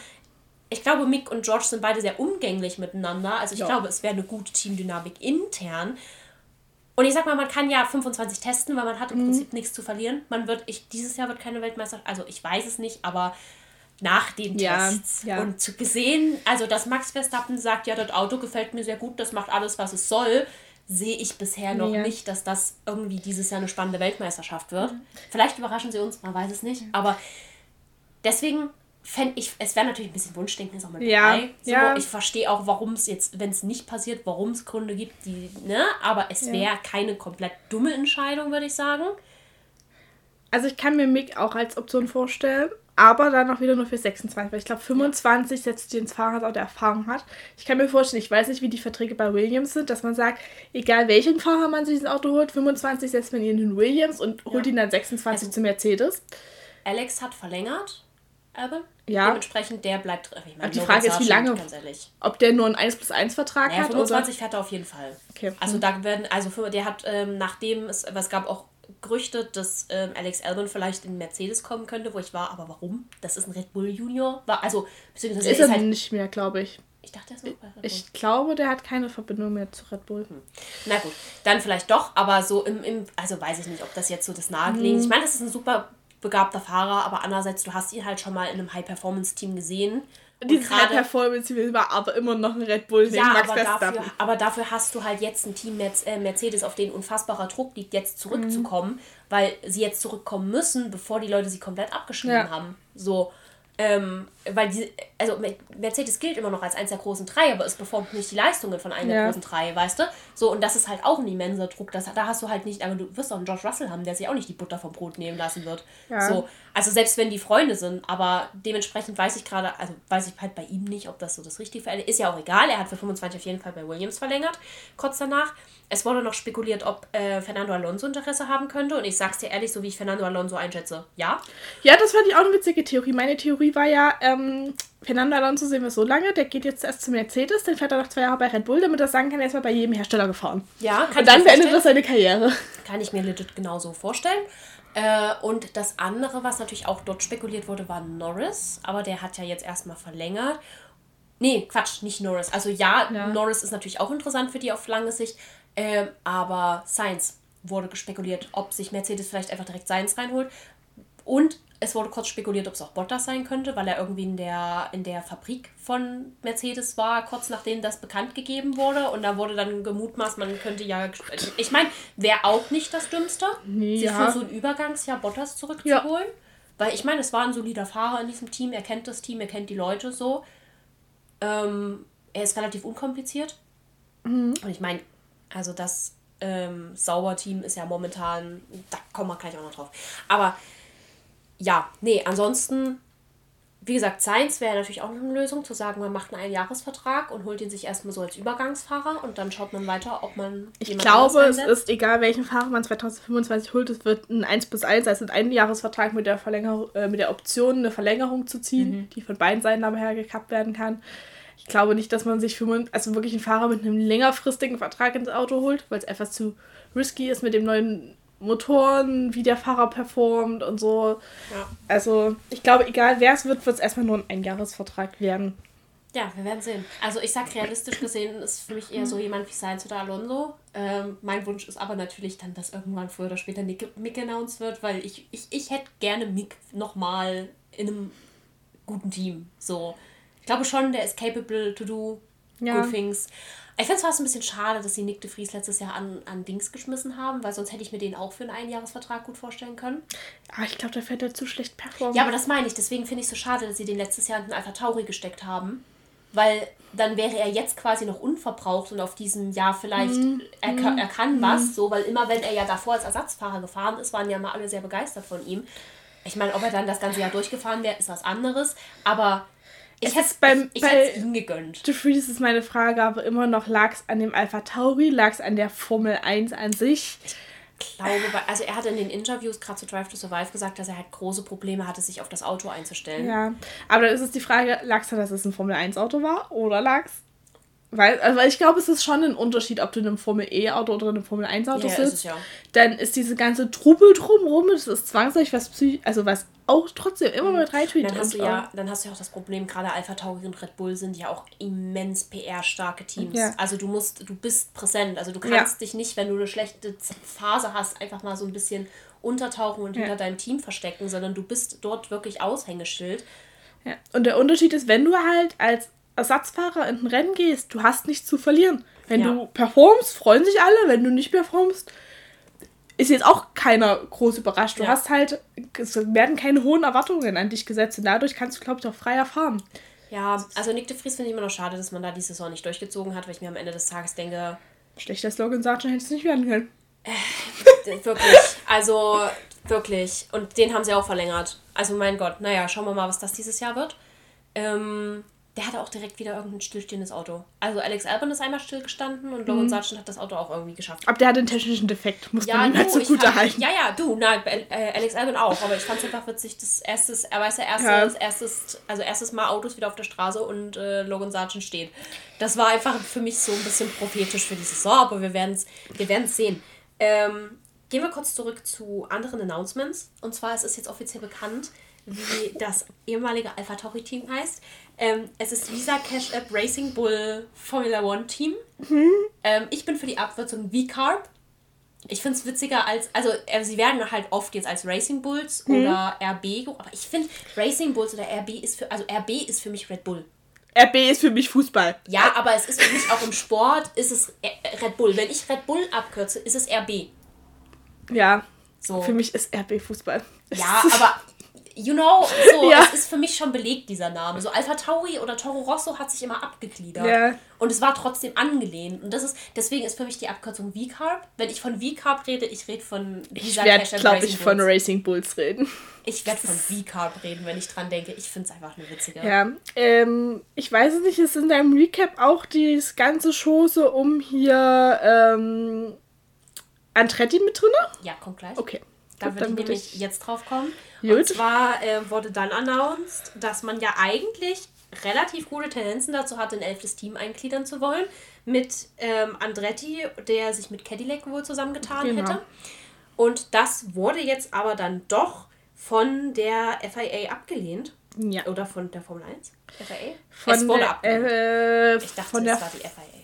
Ich glaube, Mick und George sind beide sehr umgänglich miteinander. Also ich ja. glaube, es wäre eine gute Teamdynamik intern. Und ich sag mal, man kann ja 25 testen, weil man hat im mhm. Prinzip nichts zu verlieren. Man wird, ich, dieses Jahr wird keine Weltmeisterschaft, also ich weiß es nicht, aber nach den ja, Tests. Ja. Und zu gesehen, also dass Max Verstappen sagt, ja, das Auto gefällt mir sehr gut, das macht alles, was es soll, sehe ich bisher noch ja. nicht, dass das irgendwie dieses Jahr eine spannende Weltmeisterschaft wird. Mhm. Vielleicht überraschen sie uns, man weiß es nicht. Aber deswegen fände ich, es wäre natürlich ein bisschen Wunschdenken, ist auch mal ja, dabei. So, ja. Ich verstehe auch, warum es jetzt, wenn es nicht passiert, warum es Gründe gibt, die, ne, aber es ja. wäre keine komplett dumme Entscheidung, würde ich sagen. Also ich kann mir Mick auch als Option vorstellen, aber dann auch wieder nur für 26, weil ich glaube 25 setzt ins Fahrrad auch der Erfahrung hat. Ich kann mir vorstellen, ich weiß nicht, wie die Verträge bei Williams sind, dass man sagt, egal welchen Fahrer man sich ins Auto holt, 25 setzt man ihn in den Williams und holt ihn dann 26 also, zu Mercedes. Alex hat verlängert Albon. Ja. Dementsprechend, der bleibt. Ich meine, die Frage ist, wie lange? Ob der nur einen 1 plus 1 Vertrag naja, hat? 25 oder? fährt er auf jeden Fall. Okay. Also mhm. da werden, also für, der hat, ähm, nachdem es, es gab auch Gerüchte, dass ähm, Alex Albon vielleicht in Mercedes kommen könnte, wo ich war, aber warum? Das ist ein Red Bull Junior. War, also, beziehungsweise ist er halt, nicht mehr, glaube ich. Ich dachte, er ist noch bei Red Bull. Ich glaube, der hat keine Verbindung mehr zu Red Bull. Hm. Na gut, dann vielleicht doch, aber so im, im also weiß ich nicht, ob das jetzt so das nahegelegen ist. Hm. Ich meine, das ist ein super begabter Fahrer, aber andererseits, du hast ihn halt schon mal in einem High-Performance-Team gesehen. Dieses High-Performance-Team war aber immer noch ein Red Bull. Ja, aber dafür, aber dafür hast du halt jetzt ein Team äh, Mercedes, auf den unfassbarer Druck liegt, jetzt zurückzukommen, mhm. weil sie jetzt zurückkommen müssen, bevor die Leute sie komplett abgeschrieben ja. haben. So. Ähm, weil die, also Mercedes gilt immer noch als eins der großen drei, aber es performt nicht die Leistungen von einer ja. der großen drei, weißt du? So, und das ist halt auch ein immenser Druck. Das, da hast du halt nicht, aber du wirst auch einen George Russell haben, der sich auch nicht die Butter vom Brot nehmen lassen wird. Ja. So, also selbst wenn die Freunde sind, aber dementsprechend weiß ich gerade, also weiß ich halt bei ihm nicht, ob das so das Richtige für Ist ja auch egal, er hat für 25 auf jeden Fall bei Williams verlängert, kurz danach. Es wurde noch spekuliert, ob äh, Fernando Alonso Interesse haben könnte. Und ich sag's dir ehrlich, so wie ich Fernando Alonso einschätze, ja. Ja, das fand ich auch eine witzige Theorie. Meine Theorie war ja, ähm, Fernando Alonso sehen wir so lange, der geht jetzt erst zu Mercedes, dann fährt er noch zwei Jahre bei Red Bull, damit er sagen kann, er ist mal bei jedem Hersteller gefahren. Ja, kann Und dann beendet er seine Karriere. Kann ich mir legit genauso vorstellen. Äh, und das andere, was natürlich auch dort spekuliert wurde, war Norris. Aber der hat ja jetzt erstmal verlängert. Nee, Quatsch, nicht Norris. Also ja, ja, Norris ist natürlich auch interessant für die auf lange Sicht. Ähm, aber Science wurde gespekuliert, ob sich Mercedes vielleicht einfach direkt Science reinholt. Und es wurde kurz spekuliert, ob es auch Bottas sein könnte, weil er irgendwie in der, in der Fabrik von Mercedes war, kurz nachdem das bekannt gegeben wurde. Und da wurde dann gemutmaßt, man könnte ja. Ich meine, wäre auch nicht das Dümmste, nee, sich ja. für so ein Übergangsjahr Bottas zurückzuholen. Ja. Weil ich meine, es war ein solider Fahrer in diesem Team, er kennt das Team, er kennt die Leute so. Ähm, er ist relativ unkompliziert. Mhm. Und ich meine, also das ähm, Sauber-Team ist ja momentan, da kommen wir gleich auch noch drauf. Aber ja, nee, ansonsten, wie gesagt, Science wäre natürlich auch noch eine Lösung, zu sagen, man macht einen Einjahresvertrag und holt ihn sich erstmal so als Übergangsfahrer und dann schaut man weiter, ob man. Ich glaube, es ist egal, welchen Fahrer man 2025 holt, es wird ein 1 plus 1, also ein Einjahresvertrag mit der Verlängerung, äh, mit der Option, eine Verlängerung zu ziehen, mhm. die von beiden Seiten aber her gekappt werden kann. Ich glaube nicht, dass man sich für, also wirklich einen Fahrer mit einem längerfristigen Vertrag ins Auto holt, weil es einfach zu risky ist mit dem neuen Motoren, wie der Fahrer performt und so. Ja. Also, ich glaube, egal wer es wird, wird es erstmal nur ein Einjahresvertrag werden. Ja, wir werden sehen. Also ich sag realistisch gesehen ist für mich eher so jemand wie Sainz oder Alonso. Ähm, mein Wunsch ist aber natürlich dann, dass irgendwann früher oder später Mick, Mick announced wird, weil ich, ich, ich hätte gerne Mick nochmal in einem guten Team. So. Ich glaube schon, der ist capable to do ja. good things. Ich finde es fast ein bisschen schade, dass sie Nick de Vries letztes Jahr an, an Dings geschmissen haben, weil sonst hätte ich mir den auch für einen Einjahresvertrag gut vorstellen können. Aber ich glaube, da fährt er zu schlecht performt. Ja, aber das meine ich. Deswegen finde ich es so schade, dass sie den letztes Jahr in den Alpha Tauri gesteckt haben. Weil dann wäre er jetzt quasi noch unverbraucht und auf diesem Jahr vielleicht, mm, er, mm, er kann mm. was, so, weil immer wenn er ja davor als Ersatzfahrer gefahren ist, waren ja mal alle sehr begeistert von ihm. Ich meine, ob er dann das ganze Jahr durchgefahren wäre, ist was anderes. Aber ich hätte beim ich, ich bei ihm gegönnt. De Vries ist meine Frage, aber immer noch lag es an dem Alpha Tauri, lag es an der Formel 1 an sich. Ich glaube, also er hat in den Interviews gerade zu Drive to Survive gesagt, dass er halt große Probleme hatte, sich auf das Auto einzustellen. Ja, aber dann ist es die Frage, lag es dass es ein Formel 1 Auto war oder lag es Weil, also ich glaube, es ist schon ein Unterschied, ob du in einem Formel-E-Auto oder in einem Formel-1-Auto Ja, sitzt. ist es ja. Dann ist diese ganze Trubel drumherum, das ist zwangsläufig was Psy also was auch trotzdem immer mit reintut. Dann hast, du ja, dann hast du ja auch das Problem, gerade Alpha Tauri und Red Bull sind ja auch immens PR-starke Teams. Ja. Also du musst, du bist präsent. Also du Ja. kannst dich nicht, wenn du eine schlechte Phase hast, einfach mal so ein bisschen untertauchen und Ja. hinter deinem Team verstecken, sondern du bist dort wirklich Aushängeschild. Ja. Und der Unterschied ist, wenn du halt als Ersatzfahrer in ein Rennen gehst, du hast nichts zu verlieren. Wenn Ja. du performst, freuen sich alle. Wenn du nicht performst, ist jetzt auch keiner groß überrascht. Du Ja. hast halt, es werden keine hohen Erwartungen an dich gesetzt und dadurch kannst du, glaube ich, auch freier fahren. Ja, also Nick de Vries finde ich immer noch schade, dass man da die Saison nicht durchgezogen hat, weil ich mir am Ende des Tages denke, Schlechter Slogan sagt schon, hätte es nicht werden können. d- [LAUGHS] wirklich, also wirklich. Und den haben sie auch verlängert. Also mein Gott, naja, schauen wir mal, was das dieses Jahr wird. Ähm, der hatte auch direkt wieder irgendein stillstehendes Auto. Also Alex Albon ist einmal stillgestanden und Mhm. Logan Sargent hat das Auto auch irgendwie geschafft. Aber der hat einen technischen Defekt, muss Ja, man ihm halt so gut fand, erhalten. ja, ja, du, nein, äh, Alex Albon auch, aber ich fand es einfach witzig, das erstes, er weiß ja erstes, Ja. erstes, also erstes Mal Autos wieder auf der Straße und äh, Logan Sargent steht. Das war einfach für mich so ein bisschen prophetisch für die Saison, aber wir werden es wir werden's sehen. Ähm, gehen wir kurz zurück zu anderen Announcements. Und zwar ist es jetzt offiziell bekannt, wie das ehemalige Alpha Tauri Team heißt. Ähm, es ist Visa Cash App Racing Bull Formula One Team. Ähm, ich bin für die Abkürzung V-Carb. Ich finde es witziger als, also äh, sie werden halt oft jetzt als Racing Bulls oder RB, aber ich finde Racing Bulls oder RB ist für, also RB ist für mich Red Bull. RB ist für mich Fußball. Ja, aber es ist für mich auch im Sport, ist es äh, Red Bull. Wenn ich Red Bull abkürze, ist es RB. Ja, So. für mich ist RB Fußball. Ja, aber you know, so, [LAUGHS] Ja. es ist für mich schon belegt, dieser Name. So Alpha Tauri oder Toro Rosso hat sich immer abgegliedert. Ja. Und es war trotzdem angelehnt. Und das ist, deswegen ist für mich die Abkürzung V-Carb. Wenn ich von V-Carb rede, ich rede von Ich werde, glaube ich, von. Racing Bulls reden. Ich werde von V-Carb reden, wenn ich dran denke. Ich finde es einfach eine witzige. Ja, ähm, ich weiß es nicht, ist in deinem Recap auch das ganze Chose um hier ähm, Andretti mit drin? Ja, kommt gleich. Okay. Da Gut, würde ich nämlich jetzt drauf kommen. Gut. Und zwar äh, wurde dann announced, dass man ja eigentlich relativ gute Tendenzen dazu hat, ein elftes Team eingliedern zu wollen. Mit ähm, Andretti, der sich mit Cadillac wohl zusammengetan Genau. hätte. Und das wurde jetzt aber dann doch von der FIA abgelehnt. Ja. Oder von der Formel 1? FIA? Von es wurde der, abgelehnt. äh, ich dachte, von es der war die FIA.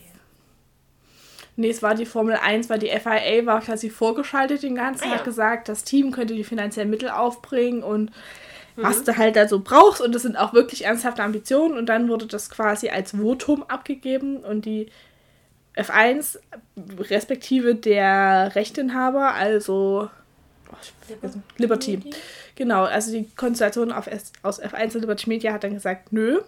Nee, es war die Formel 1, weil die FIA war quasi vorgeschaltet den ganzen Ah, ja. hat gesagt, das Team könnte die finanziellen Mittel aufbringen und Mhm. was du halt da so brauchst. Und das sind auch wirklich ernsthafte Ambitionen. Und dann wurde das quasi als Votum abgegeben und die F1, respektive der Rechteinhaber, also vergesse- Liberty. Genau, also die Konstellation auf S aus F1 und Liberty Media hat dann gesagt, nö,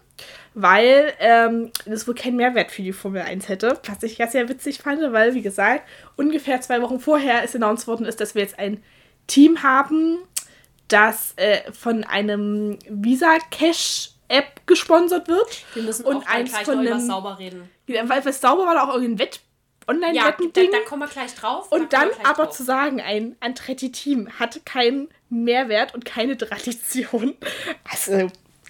weil ähm, das wohl keinen Mehrwert für die Formel 1 hätte. Was ich ja sehr witzig fand, weil, wie gesagt, ungefähr zwei Wochen vorher ist announced worden, ist, dass wir jetzt ein Team haben, das äh, von einem Visa Cash App gesponsert wird. Wir müssen und auch eins gleich von einem- sauber reden. Weil was sauber war da auch irgendein Wett Ja, da, Online-Wetten-Ding. da kommen wir gleich drauf. da Und kommen dann aber drauf. zu sagen, ein Andretti-Team hat keinen Mehrwert und keine Tradition. Also, weiß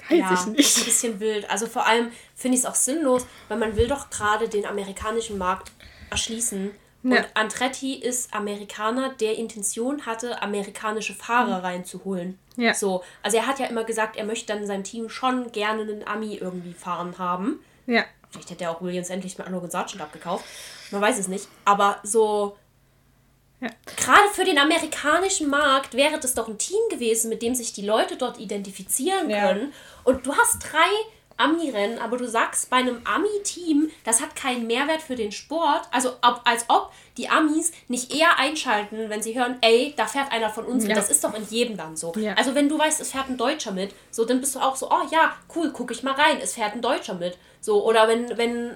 ja, ich ist ein nicht. bisschen wild. Also vor allem finde ich es auch sinnlos, weil man will doch gerade den amerikanischen Markt erschließen. Ja. Und Andretti ist Amerikaner, der Intention hatte, amerikanische Fahrer reinzuholen. Mhm. Ja. So, also er hat ja immer gesagt, er möchte dann in seinem Team schon gerne einen Ami irgendwie fahren haben. Ja. Vielleicht hätte er auch Williams endlich mal Logan Sargent abgekauft. Man weiß es nicht. Aber so, Ja. gerade für den amerikanischen Markt wäre das doch ein Team gewesen, mit dem sich die Leute dort identifizieren Ja. können. Und du hast drei Ami-Rennen, aber du sagst bei einem Ami-Team, das hat keinen Mehrwert für den Sport. Also ob, als ob die Amis nicht eher einschalten, wenn sie hören, ey, da fährt einer von uns mit. Ja. Das ist doch in jedem dann so. Ja. Also wenn du weißt, es fährt ein Deutscher mit, so dann bist du auch so, oh ja, cool, guck ich mal rein, es fährt ein Deutscher mit. So, oder wenn, wenn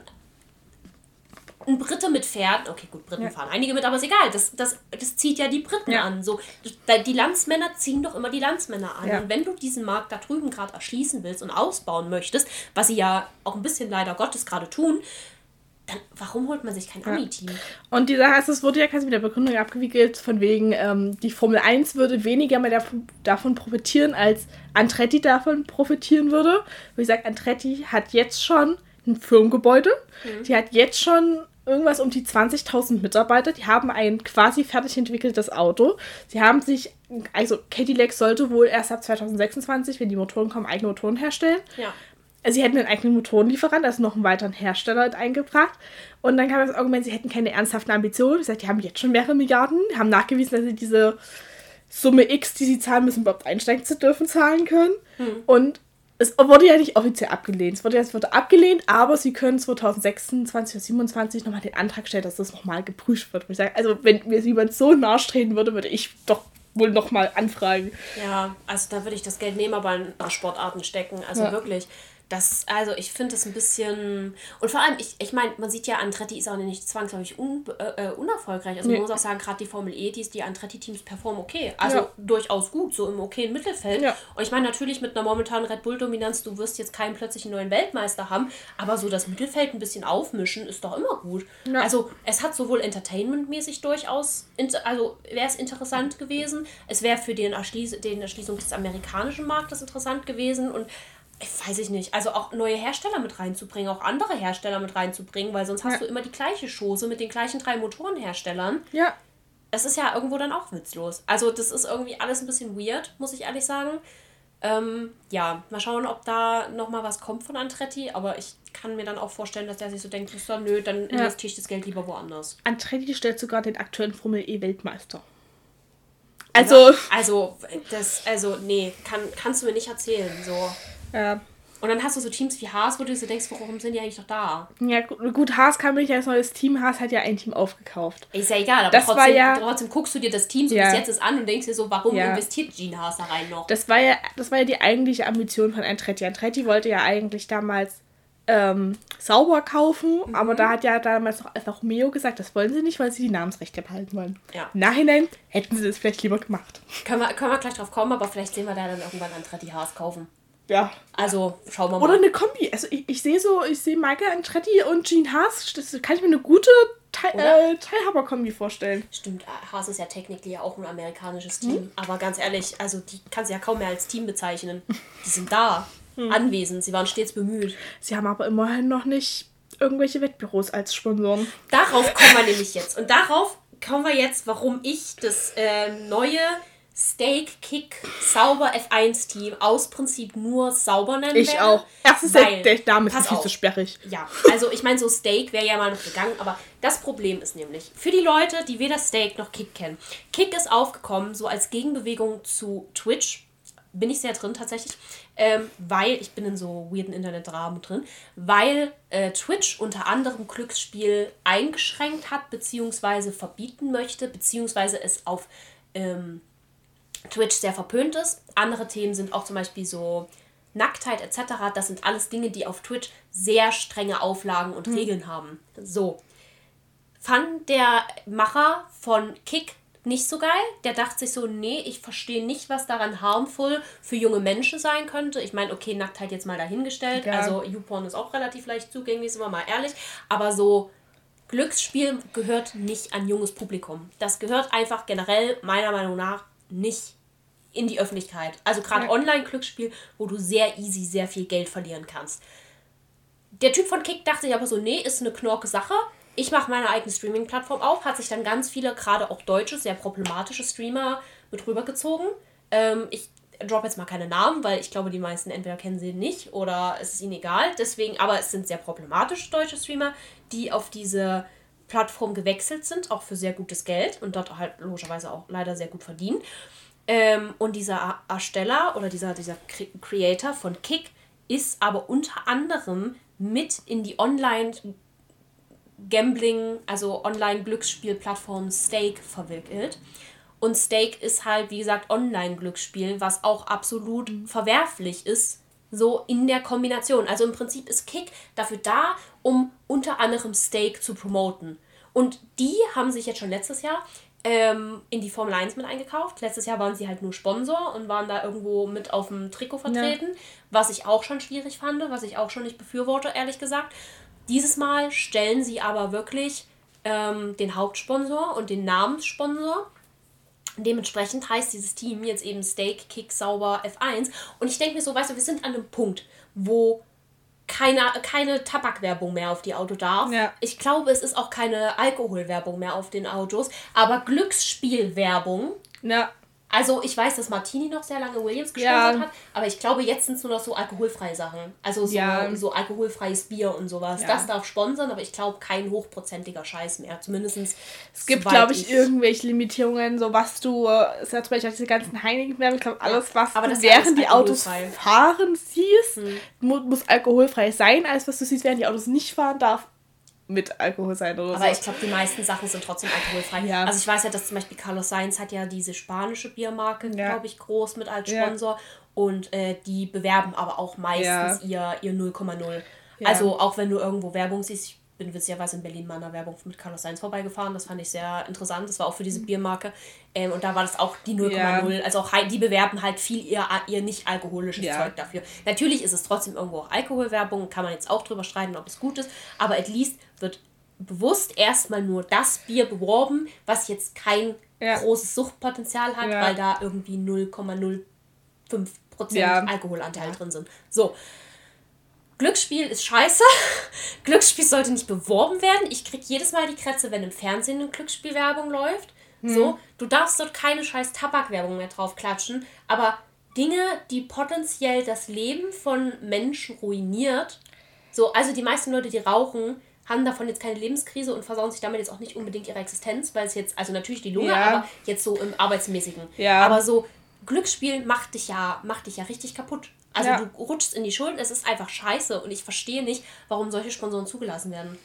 ein Brite mitfährt, okay, gut, Briten Ja. fahren einige mit, aber ist egal, das, das, das zieht ja die Briten Ja. an. So, die Landsmänner ziehen doch immer die Landsmänner an. Ja. Und wenn du diesen Markt da drüben gerade erschließen willst und ausbauen möchtest, was sie ja auch ein bisschen leider Gottes gerade tun, dann warum holt man sich kein Ami-Team? Und die Sache ist, es wurde ja quasi mit der Begründung abgewickelt, von wegen, ähm, die Formel 1 würde weniger mehr davon, davon profitieren, als Andretti davon profitieren würde. Wie gesagt, Andretti hat jetzt schon ein Firmengebäude. Mhm. Die hat jetzt schon irgendwas um die 20.000 Mitarbeiter. Die haben ein quasi fertig entwickeltes Auto. Sie haben sich, also Cadillac sollte wohl erst ab 2026, wenn die Motoren kommen, eigene Motoren herstellen. Ja. Also sie hätten einen eigenen Motorenlieferant, also noch einen weiteren Hersteller eingebracht. Und dann kam das Argument, sie hätten keine ernsthaften Ambitionen. Sie sagt, die haben jetzt schon mehrere Milliarden, haben nachgewiesen, dass sie diese Summe X, die sie zahlen müssen, überhaupt einsteigen zu dürfen, zahlen können. Hm. Und es wurde ja nicht offiziell abgelehnt. Es wurde, es wurde abgelehnt, aber sie können 2026 oder 2027 nochmal den Antrag stellen, dass das nochmal geprüft wird. ich sage, also wenn mir jemand so nachstreben würde, würde ich doch wohl nochmal anfragen. Ja, also da würde ich das Geld nehmen, aber in Sportarten stecken. Also ja. wirklich. Das, also ich finde es ein bisschen. Und vor allem, ich, ich meine, man sieht ja, Andretti ist auch nicht zwangsläufig un, äh, äh unerfolgreich. Also nee. man muss auch sagen, gerade die Formel E, die, die Andretti-Teams performen okay. Also ja. durchaus gut, so im okayen Mittelfeld. Ja. Und ich meine, natürlich mit einer momentanen Red Bull-Dominanz, du wirst jetzt keinen plötzlich einen neuen Weltmeister haben, aber so das Mittelfeld ein bisschen aufmischen ist doch immer gut. Ja. Also es hat sowohl entertainmentmäßig durchaus, also wäre es interessant gewesen, es wäre für den, Erschließ den Erschließung des amerikanischen Marktes interessant gewesen und ich weiß ich nicht, also auch neue Hersteller mit reinzubringen, auch andere Hersteller mit reinzubringen, weil sonst hast ja. du immer die gleiche Chose mit den gleichen drei Motorenherstellern. Ja. Es ist ja irgendwo dann auch witzlos. Also das ist irgendwie alles ein bisschen weird, muss ich ehrlich sagen. Ähm, ja, mal schauen, ob da nochmal was kommt von Andretti, aber ich kann mir dann auch vorstellen, dass der sich so denkt, so, nö, dann investiere ich das Geld lieber woanders. Andretti stellt sogar den aktuellen Formel E Weltmeister. Also, also das also nee, kann kannst du mir nicht erzählen, so. Ja. Und dann hast du so Teams wie Haas, wo du so denkst, warum sind die eigentlich noch da? Ja, gut, Haas kam nicht als neues Team. Haas hat ja ein Team aufgekauft. Ist ja egal, aber das trotzdem, war ja, trotzdem guckst du dir das Team so ja. bis jetzt ist an und denkst dir so, warum ja. investiert Gene Haas da rein noch? Das war ja, das war ja die eigentliche Ambition von Andretti. Andretti wollte ja eigentlich damals ähm, sauber kaufen, mhm. aber da hat ja damals noch Alfa Romeo gesagt, das wollen sie nicht, weil sie die Namensrechte behalten wollen. Ja. Im Nachhinein hätten sie das vielleicht lieber gemacht. Können wir, können wir gleich drauf kommen, aber vielleicht sehen wir da dann irgendwann Andretti Haas kaufen. Ja. Also, schauen wir mal. Oder eine Kombi. Also, ich, ich sehe so, ich sehe Michael Andretti und Gene Haas. Das kann ich mir eine gute Teil, äh, Teilhaber-Kombi vorstellen. Stimmt, Haas ist ja technisch auch ein amerikanisches Team. Hm. Aber ganz ehrlich, also, die kannst du ja kaum mehr als Team bezeichnen. Die sind da, hm. anwesend. Sie waren stets bemüht. Sie haben aber immerhin noch nicht irgendwelche Wettbüros als Sponsoren. Darauf kommen wir nämlich jetzt. Und darauf kommen wir jetzt, warum ich das äh, neue Steak Kick Sauber F1 Team aus Prinzip nur sauber nennen Ich werde, auch. Erstens weil, der, der Name ist viel zu sperrig. Ja, also ich meine, so Steak wäre ja mal noch gegangen, aber das Problem ist nämlich, für die Leute, die weder Steak noch Kick kennen, Kick ist aufgekommen so als Gegenbewegung zu Twitch. Bin ich sehr drin tatsächlich, ähm, weil ich bin in so weirden Internetdramen drin, weil äh, Twitch unter anderem Glücksspiel eingeschränkt hat, beziehungsweise verbieten möchte, beziehungsweise es auf ähm, Twitch sehr verpönt ist. Andere Themen sind auch zum Beispiel so Nacktheit etc. Das sind alles Dinge, die auf Twitch sehr strenge Auflagen und mhm. Regeln haben. So. Fand der Macher von Kick nicht so geil. Der dachte sich so, nee, ich verstehe nicht, was daran harmful für junge Menschen sein könnte. Ich meine, okay, Nacktheit jetzt mal dahingestellt. Ja. Also YouPorn ist auch relativ leicht zugänglich, sind wir mal ehrlich. Aber so Glücksspiel gehört nicht an junges Publikum. Das gehört einfach generell meiner Meinung nach nicht in die Öffentlichkeit. Also gerade ja. Online-Glücksspiel, wo du sehr easy sehr viel Geld verlieren kannst. Der Typ von Kick dachte sich aber so, nee, ist eine knorke Sache. Ich mache meine eigene Streaming-Plattform auf. Hat sich dann ganz viele, gerade auch deutsche, sehr problematische Streamer mit rübergezogen. Ähm, ich drop jetzt mal keine Namen, weil ich glaube, die meisten entweder kennen sie nicht oder es ist ihnen egal. Deswegen, aber es sind sehr problematische deutsche Streamer, die auf diese Plattform gewechselt sind, auch für sehr gutes Geld und dort halt logischerweise auch leider sehr gut verdienen. Ähm, und dieser Ersteller oder dieser, dieser Creator von Kick ist aber unter anderem mit in die Online Gambling, also Online-Glücksspielplattform Stake verwickelt. Und Stake ist halt, wie gesagt, Online-Glücksspiel, was auch absolut mhm. verwerflich ist, so in der Kombination. Also im Prinzip ist Kick dafür da, um unter anderem Stake zu promoten. Und die haben sich jetzt schon letztes Jahr ähm, in die Formel 1 mit eingekauft. Letztes Jahr waren sie halt nur Sponsor und waren da irgendwo mit auf dem Trikot vertreten, ja. was ich auch schon schwierig fand, was ich auch schon nicht befürworte, ehrlich gesagt. Dieses Mal stellen sie aber wirklich ähm, den Hauptsponsor und den Namenssponsor. Dementsprechend heißt dieses Team jetzt eben Steak, Kick, Sauber, F1. Und ich denke mir so, weißt du, wir sind an einem Punkt, wo keine, keine Tabakwerbung mehr auf die Auto darf. Ja. Ich glaube, es ist auch keine Alkoholwerbung mehr auf den Autos, aber Glücksspielwerbung. Ja. Also ich weiß, dass Martini noch sehr lange Williams gesponsert ja. hat, aber ich glaube, jetzt sind es nur noch so alkoholfreie Sachen. Also so, ja. so alkoholfreies Bier und sowas. Ja. Das darf sponsern, aber ich glaube, kein hochprozentiger Scheiß mehr. Zumindest. Es gibt, glaube ich, ich, irgendwelche Limitierungen, so was du, ist ja zum Beispiel diese ganzen Heineken-Werbung, ich glaube, alles, was aber du während die Autos fahren siehst, hm. muss alkoholfrei sein. Alles, was du siehst, während die Autos nicht fahren, darf mit Alkohol sein oder Aber so. Aber ich glaube, die meisten Sachen sind trotzdem alkoholfrei. Ja. Also ich weiß ja, dass zum Beispiel Carlos Sainz hat ja diese spanische Biermarke, ja. glaube ich, groß mit als Sponsor. Ja. Und äh, die bewerben aber auch meistens ihr, ihr 0,0. Also auch wenn du irgendwo Werbung siehst, ich bin witzigerweise in Berlin mal einer Werbung mit Carlos Sainz vorbeigefahren. Das fand ich sehr interessant. Das war auch für diese mhm. Biermarke. Ähm, und da war das auch die 0,0. Ja. Also auch die bewerben halt viel ihr, ihr nicht alkoholisches ja. Zeug dafür. Natürlich ist es trotzdem irgendwo auch Alkoholwerbung. Kann man jetzt auch drüber streiten, ob es gut ist. Aber at least wird bewusst erstmal nur das Bier beworben, was jetzt kein ja. großes Suchtpotenzial hat, weil da irgendwie 0,05% Alkoholanteil drin sind. So. Glücksspiel ist scheiße. [LAUGHS] Glücksspiel sollte nicht beworben werden. Ich krieg jedes Mal die Krätze, wenn im Fernsehen eine Glücksspielwerbung läuft. Hm. So, du darfst dort keine scheiß Tabakwerbung mehr drauf klatschen, aber Dinge, die potenziell das Leben von Menschen ruiniert. So, also die meisten Leute, die rauchen, haben davon jetzt keine Lebenskrise und versauen sich damit jetzt auch nicht unbedingt ihre Existenz, weil es jetzt, also natürlich die Lunge, ja. aber jetzt so im Arbeitsmäßigen. Ja. Aber so Glücksspiel macht dich ja, macht dich ja richtig kaputt. Also ja. du rutschst in die Schulden, es ist einfach scheiße und ich verstehe nicht, warum solche Sponsoren zugelassen werden.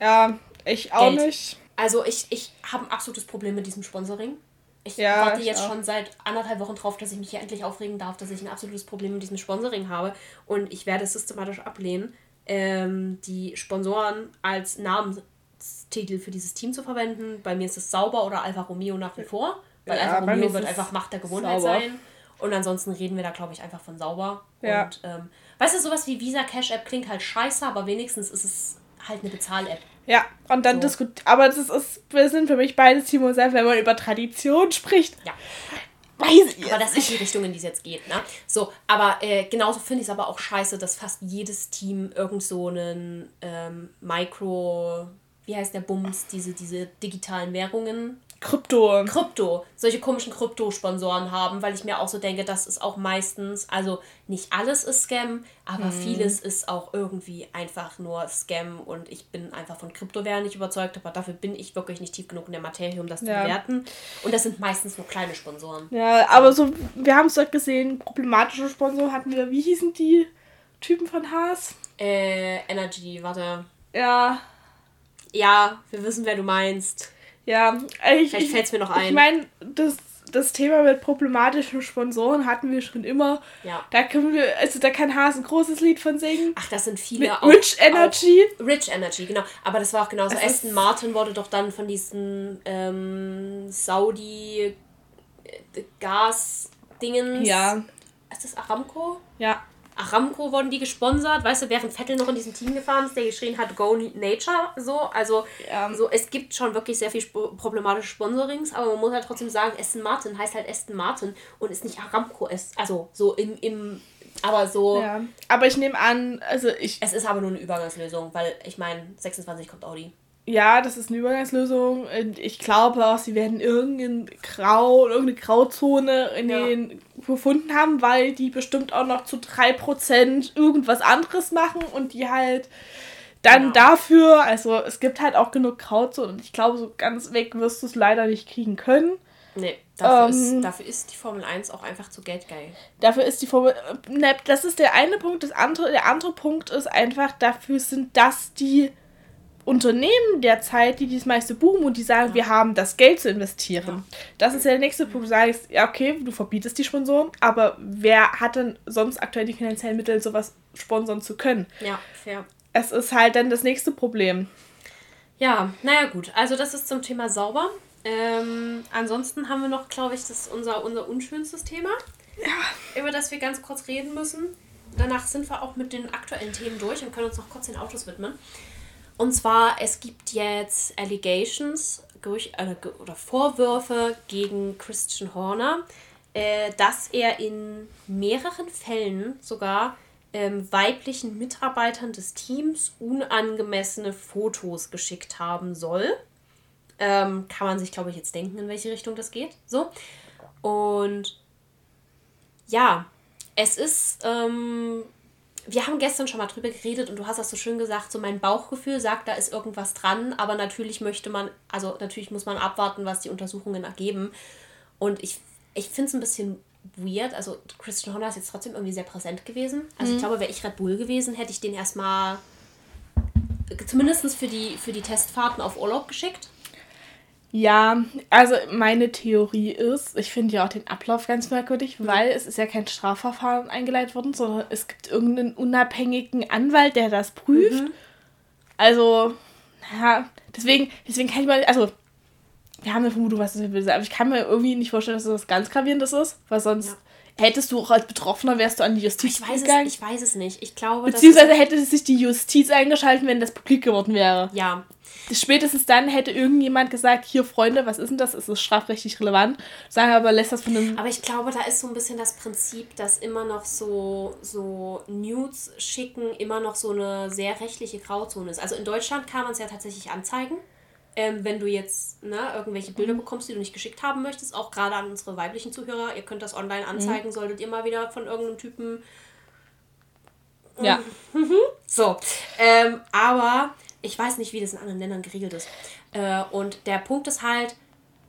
Ja, ich auch Geld. nicht. Also ich, ich habe ein absolutes Problem mit diesem Sponsoring. Ich ja, warte jetzt auch. schon seit anderthalb Wochen drauf, dass ich mich hier endlich aufregen darf, dass ich ein absolutes Problem mit diesem Sponsoring habe. Und ich werde es systematisch ablehnen, ähm, die Sponsoren als Namenstitel für dieses Team zu verwenden. Bei mir ist es Sauber oder Alfa Romeo nach wie vor. Weil ja, Alfa Romeo wird einfach Macht der Gewohnheit sauber. sein. Und ansonsten reden wir da, glaube ich, einfach von sauber. Ja. Und ähm, weißt du, sowas wie Visa Cash App klingt halt scheiße, aber wenigstens ist es halt eine Bezahl-App. Ja, und dann so. diskutiert. Aber das ist, wir sind für mich beides Timo Self, wenn man über Tradition spricht. Ja. Weiß ich aber das ist die Richtung, in die es jetzt geht, ne? So, aber äh, genauso finde ich es aber auch scheiße, dass fast jedes Team irgend so einen ähm, Micro, wie heißt der Bums, diese, diese digitalen Währungen Krypto. Krypto. Solche komischen Krypto-Sponsoren haben, weil ich mir auch so denke, das ist auch meistens, also nicht alles ist Scam, aber mhm. vieles ist auch irgendwie einfach nur Scam und ich bin einfach von Kryptowährungen nicht überzeugt, aber dafür bin ich wirklich nicht tief genug in der Materie, um das ja. zu bewerten. Und das sind meistens nur kleine Sponsoren. Ja, aber so, wir haben es doch gesehen, problematische Sponsoren hatten wir, wie hießen die Typen von Haas? Äh, Energy, warte. Ja. Ja, wir wissen, wer du meinst. Ja, ich, Vielleicht fällt es mir noch ein. Ich meine, das, das Thema mit problematischen Sponsoren hatten wir schon immer. Ja. Da können wir, also da kann Haas ein großes Lied von singen. Ach, das sind viele. Mit auch, Rich Energy. Auch Rich Energy, genau. Aber das war auch genauso. Also Aston Martin wurde doch dann von diesen ähm, Saudi äh, Gas-Dingen. Ja. Ist das Aramco? Ja. Aramco wurden die gesponsert, weißt du, während Vettel noch in diesem Team gefahren ist, der geschrien hat, Go Nature, so. Also, ja. so, es gibt schon wirklich sehr viel problematische Sponsorings, aber man muss halt trotzdem sagen, Aston Martin heißt halt Aston Martin und ist nicht Aramco, ist, also so im, im aber so. Ja. Aber ich nehme an, also ich. Es ist aber nur eine Übergangslösung, weil ich meine, 26 kommt Audi. Ja, das ist eine Übergangslösung. Ich glaube auch, sie werden irgendein Grau, irgendeine Grauzone in ja. den gefunden haben, weil die bestimmt auch noch zu 3% irgendwas anderes machen und die halt dann ja. dafür, also es gibt halt auch genug Grauzonen und ich glaube, so ganz weg wirst du es leider nicht kriegen können. Nee, dafür, ähm, ist, dafür ist die Formel 1 auch einfach zu geldgeil. Dafür ist die Formel. Ne, das ist der eine Punkt. Das andere, der andere Punkt ist einfach, dafür sind das die Unternehmen derzeit, die das meiste buchen und die sagen, ja. wir haben das Geld zu investieren. Ja. Das ist ja der nächste Punkt. Du sagst, ja, okay, du verbietest die Sponsoren, aber wer hat denn sonst aktuell die finanziellen Mittel, sowas sponsern zu können? Ja, fair. Es ist halt dann das nächste Problem. Ja, naja, gut. Also, das ist zum Thema sauber. Ähm, ansonsten haben wir noch, glaube ich, das unser, unser unschönstes Thema, ja. über das wir ganz kurz reden müssen. Danach sind wir auch mit den aktuellen Themen durch und können uns noch kurz den Autos widmen. Und zwar, es gibt jetzt Allegations äh, oder Vorwürfe gegen Christian Horner, äh, dass er in mehreren Fällen sogar ähm, weiblichen Mitarbeitern des Teams unangemessene Fotos geschickt haben soll. Ähm, kann man sich, glaube ich, jetzt denken, in welche Richtung das geht. So. Und ja, es ist, ähm, wir haben gestern schon mal drüber geredet und du hast das so schön gesagt, so mein Bauchgefühl sagt, da ist irgendwas dran, aber natürlich möchte man, also natürlich muss man abwarten, was die Untersuchungen ergeben. Und ich, ich finde es ein bisschen weird. Also Christian Horner ist jetzt trotzdem irgendwie sehr präsent gewesen. Also mhm. ich glaube, wäre ich Red Bull gewesen, hätte ich den erstmal zumindest für die, für die Testfahrten auf Urlaub geschickt. Ja, also meine Theorie ist, ich finde ja auch den Ablauf ganz merkwürdig, mhm. weil es ist ja kein Strafverfahren eingeleitet worden, sondern es gibt irgendeinen unabhängigen Anwalt, der das prüft. Mhm. Also, ja, deswegen, deswegen kann ich mal, also wir haben eine Vermutung, was das will, aber ich kann mir irgendwie nicht vorstellen, dass das was ganz Gravierendes ist, weil sonst ja. Hättest du auch als Betroffener, wärst du an die Justiz ich weiß gegangen. Es, ich weiß es nicht. Ich glaube, Beziehungsweise hätte sich die Justiz eingeschaltet, wenn das publik geworden wäre. Ja. Spätestens dann hätte irgendjemand gesagt, hier Freunde, was ist denn das? Ist es strafrechtlich relevant? Sagen aber, lässt das von einem... Aber ich glaube, da ist so ein bisschen das Prinzip, dass immer noch so, so Nudes schicken immer noch so eine sehr rechtliche Grauzone ist. Also in Deutschland kann man es ja tatsächlich anzeigen ähm, wenn du jetzt ne, irgendwelche Bilder mhm. bekommst, die du nicht geschickt haben möchtest, auch gerade an unsere weiblichen Zuhörer, ihr könnt das online mhm. anzeigen, mhm. solltet ihr mal wieder von irgendeinem Typen. Ja. Mhm. so. Ähm, aber ich weiß nicht, wie das in anderen Ländern geregelt ist. Äh, und der Punkt ist halt,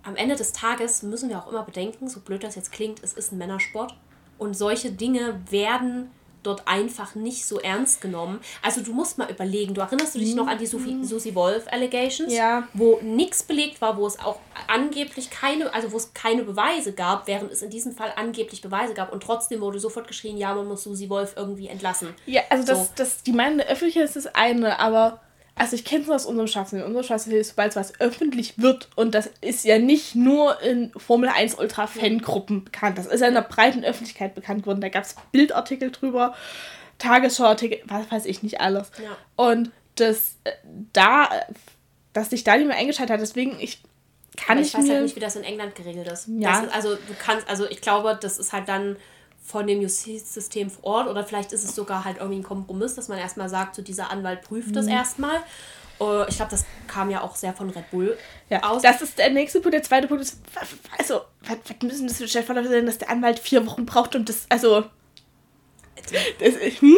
am Ende des Tages müssen wir auch immer bedenken, so blöd das jetzt klingt, es ist ein Männersport. Und solche Dinge werden dort einfach nicht so ernst genommen. Also du musst mal überlegen, du erinnerst du dich noch an die Susi, Susi Wolf Allegations, ja. wo nichts belegt war, wo es auch angeblich keine, also wo es keine Beweise gab, während es in diesem Fall angeblich Beweise gab und trotzdem wurde sofort geschrien, ja, man muss Susi Wolf irgendwie entlassen. Ja, also so. das, das, die Meinung der Öffentlichkeit ist das eine, aber also ich kenne es aus unserem Schaffen. In unserem Schaffen ist, sobald was öffentlich wird, und das ist ja nicht nur in Formel 1 Ultra-Fangruppen bekannt, das ist ja in der breiten Öffentlichkeit bekannt geworden. Da gab es Bildartikel drüber, Tagesschau-Artikel, was weiß ich nicht alles. Ja. Und das äh, da, dass sich da niemand eingeschaltet hat, deswegen ich kann ich, ich weiß mir halt nicht, wie das in England geregelt ist. Ja. Ist, also du kannst, also ich glaube, das ist halt dann von dem Justizsystem vor Ort oder vielleicht ist es sogar halt irgendwie ein Kompromiss, dass man erstmal sagt, so dieser Anwalt prüft mhm. das erstmal. Uh, ich glaube, das kam ja auch sehr von Red Bull ja, aus. Das ist der nächste Punkt. Der zweite Punkt ist, also, was, was müssen das für Chefverläufe sein, dass der Anwalt vier Wochen braucht und das, also. Das, hm?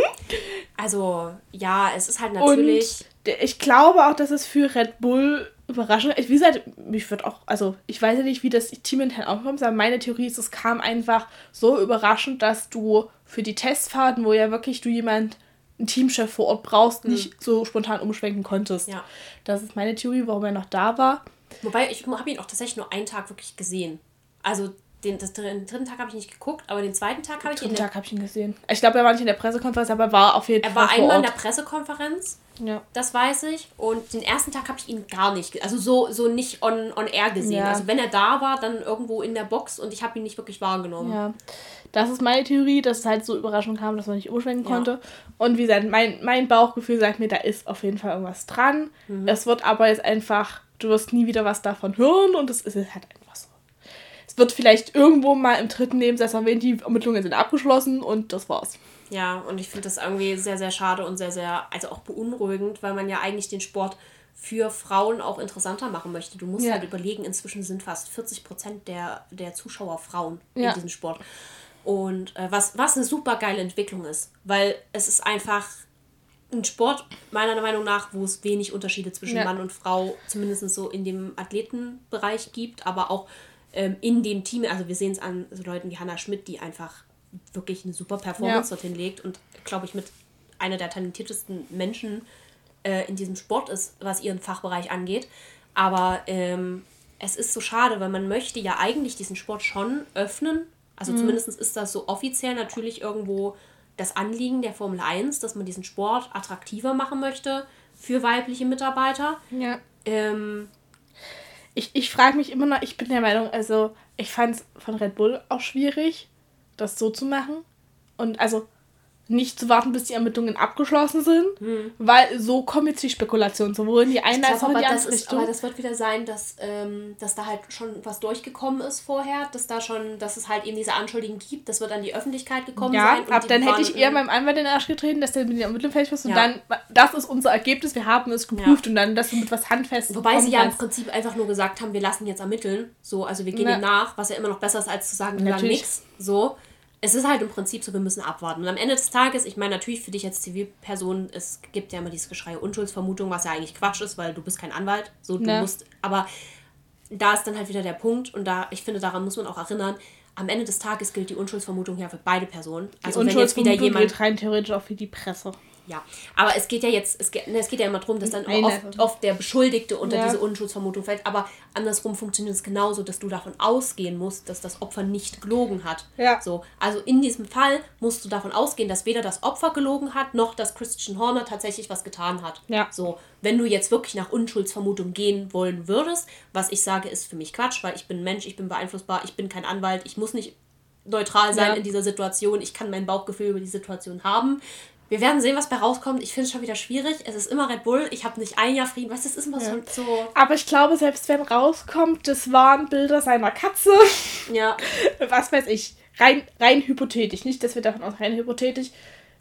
Also, ja, es ist halt natürlich. Und ich glaube auch, dass es für Red Bull überraschend. Wie gesagt, mich wird auch, also ich weiß ja nicht, wie das Team intern aufkommt, aber meine Theorie ist, es kam einfach so überraschend, dass du für die Testfahrten, wo ja wirklich du jemand, einen Teamchef vor Ort brauchst, mhm. nicht so spontan umschwenken konntest. Ja. Das ist meine Theorie, warum er noch da war. Wobei, ich habe ihn auch tatsächlich nur einen Tag wirklich gesehen. Also den, das, den dritten Tag habe ich nicht geguckt, aber den zweiten Tag habe ich ihn. Den Tag habe ich ihn gesehen. Ich glaube, er war nicht in der Pressekonferenz, aber er war auf jeden Fall. Er war einmal in der Pressekonferenz. Ja. Das weiß ich. Und den ersten Tag habe ich ihn gar nicht, also so, so nicht on, on air gesehen. Ja. Also wenn er da war, dann irgendwo in der Box und ich habe ihn nicht wirklich wahrgenommen. Ja. Das ist meine Theorie, dass es halt so überraschend kam, dass man nicht umschwenken ja. konnte. Und wie gesagt, mein, mein Bauchgefühl sagt mir, da ist auf jeden Fall irgendwas dran. Mhm. Es wird aber jetzt einfach, du wirst nie wieder was davon hören und es ist halt einfach wird vielleicht irgendwo mal im dritten Nebensatz erwähnt, die Ermittlungen sind abgeschlossen und das war's. Ja, und ich finde das irgendwie sehr, sehr schade und sehr, sehr, also auch beunruhigend, weil man ja eigentlich den Sport für Frauen auch interessanter machen möchte. Du musst ja. halt überlegen, inzwischen sind fast 40 Prozent der, der Zuschauer Frauen ja. in diesem Sport. Und äh, was, was eine super geile Entwicklung ist, weil es ist einfach ein Sport, meiner Meinung nach, wo es wenig Unterschiede zwischen ja. Mann und Frau, zumindest so in dem Athletenbereich gibt, aber auch ähm, in dem Team, also wir sehen es an so Leuten wie Hannah Schmidt, die einfach wirklich eine super Performance ja. dorthin legt und glaube ich mit einer der talentiertesten Menschen äh, in diesem Sport ist, was ihren Fachbereich angeht. Aber ähm, es ist so schade, weil man möchte ja eigentlich diesen Sport schon öffnen. Also mhm. zumindest ist das so offiziell natürlich irgendwo das Anliegen der Formel 1, dass man diesen Sport attraktiver machen möchte für weibliche Mitarbeiter. Ja. Ähm, ich, ich frage mich immer noch, ich bin der Meinung, also ich fand es von Red Bull auch schwierig, das so zu machen. Und also, nicht zu warten, bis die Ermittlungen abgeschlossen sind, hm. weil so kommen jetzt die Spekulationen, sowohl in die eine als auch in die andere Richtung. aber das wird wieder sein, dass, ähm, dass da halt schon was durchgekommen ist vorher, dass da schon, dass es halt eben diese Anschuldigungen gibt, das wird an die Öffentlichkeit gekommen ja, sein. Ja, ab dann hätte ich eher meinem Anwalt in den Arsch getreten, dass der mit den Ermittlungen fertig ist und ja. dann, das ist unser Ergebnis, wir haben es geprüft ja. und dann, dass du mit was handfest Wobei sie ja im Prinzip einfach nur gesagt haben, wir lassen jetzt ermitteln, so, also wir gehen Na. dem nach, was ja immer noch besser ist, als zu sagen, wir sagen nichts, so es ist halt im Prinzip so, wir müssen abwarten. Und am Ende des Tages, ich meine, natürlich für dich als Zivilperson, es gibt ja immer dieses Geschrei Unschuldsvermutung, was ja eigentlich Quatsch ist, weil du bist kein Anwalt. So, du ja. musst, aber da ist dann halt wieder der Punkt und da, ich finde, daran muss man auch erinnern, am Ende des Tages gilt die Unschuldsvermutung ja für beide Personen. Also die wenn jetzt wieder jemand gilt rein theoretisch auch für die Presse. Ja, aber es geht ja jetzt, es geht, ne, es geht ja immer darum, dass dann oft, oft der Beschuldigte unter ja. diese Unschuldsvermutung fällt. Aber andersrum funktioniert es genauso, dass du davon ausgehen musst, dass das Opfer nicht gelogen hat. Ja. So, also in diesem Fall musst du davon ausgehen, dass weder das Opfer gelogen hat, noch dass Christian Horner tatsächlich was getan hat. Ja. So, wenn du jetzt wirklich nach Unschuldsvermutung gehen wollen würdest, was ich sage, ist für mich Quatsch, weil ich bin Mensch, ich bin beeinflussbar, ich bin kein Anwalt, ich muss nicht neutral sein ja. in dieser Situation. Ich kann mein Bauchgefühl über die Situation haben. Wir werden sehen, was bei rauskommt. Ich finde es schon wieder schwierig. Es ist immer Red Bull. Ich habe nicht ein Jahr Frieden. Weißt du, es ist immer ja. so, so. Aber ich glaube, selbst wenn rauskommt, das waren Bilder seiner Katze. Ja. [LAUGHS] Was weiß ich. Rein, rein hypothetisch. Nicht, dass wir davon aus, rein hypothetisch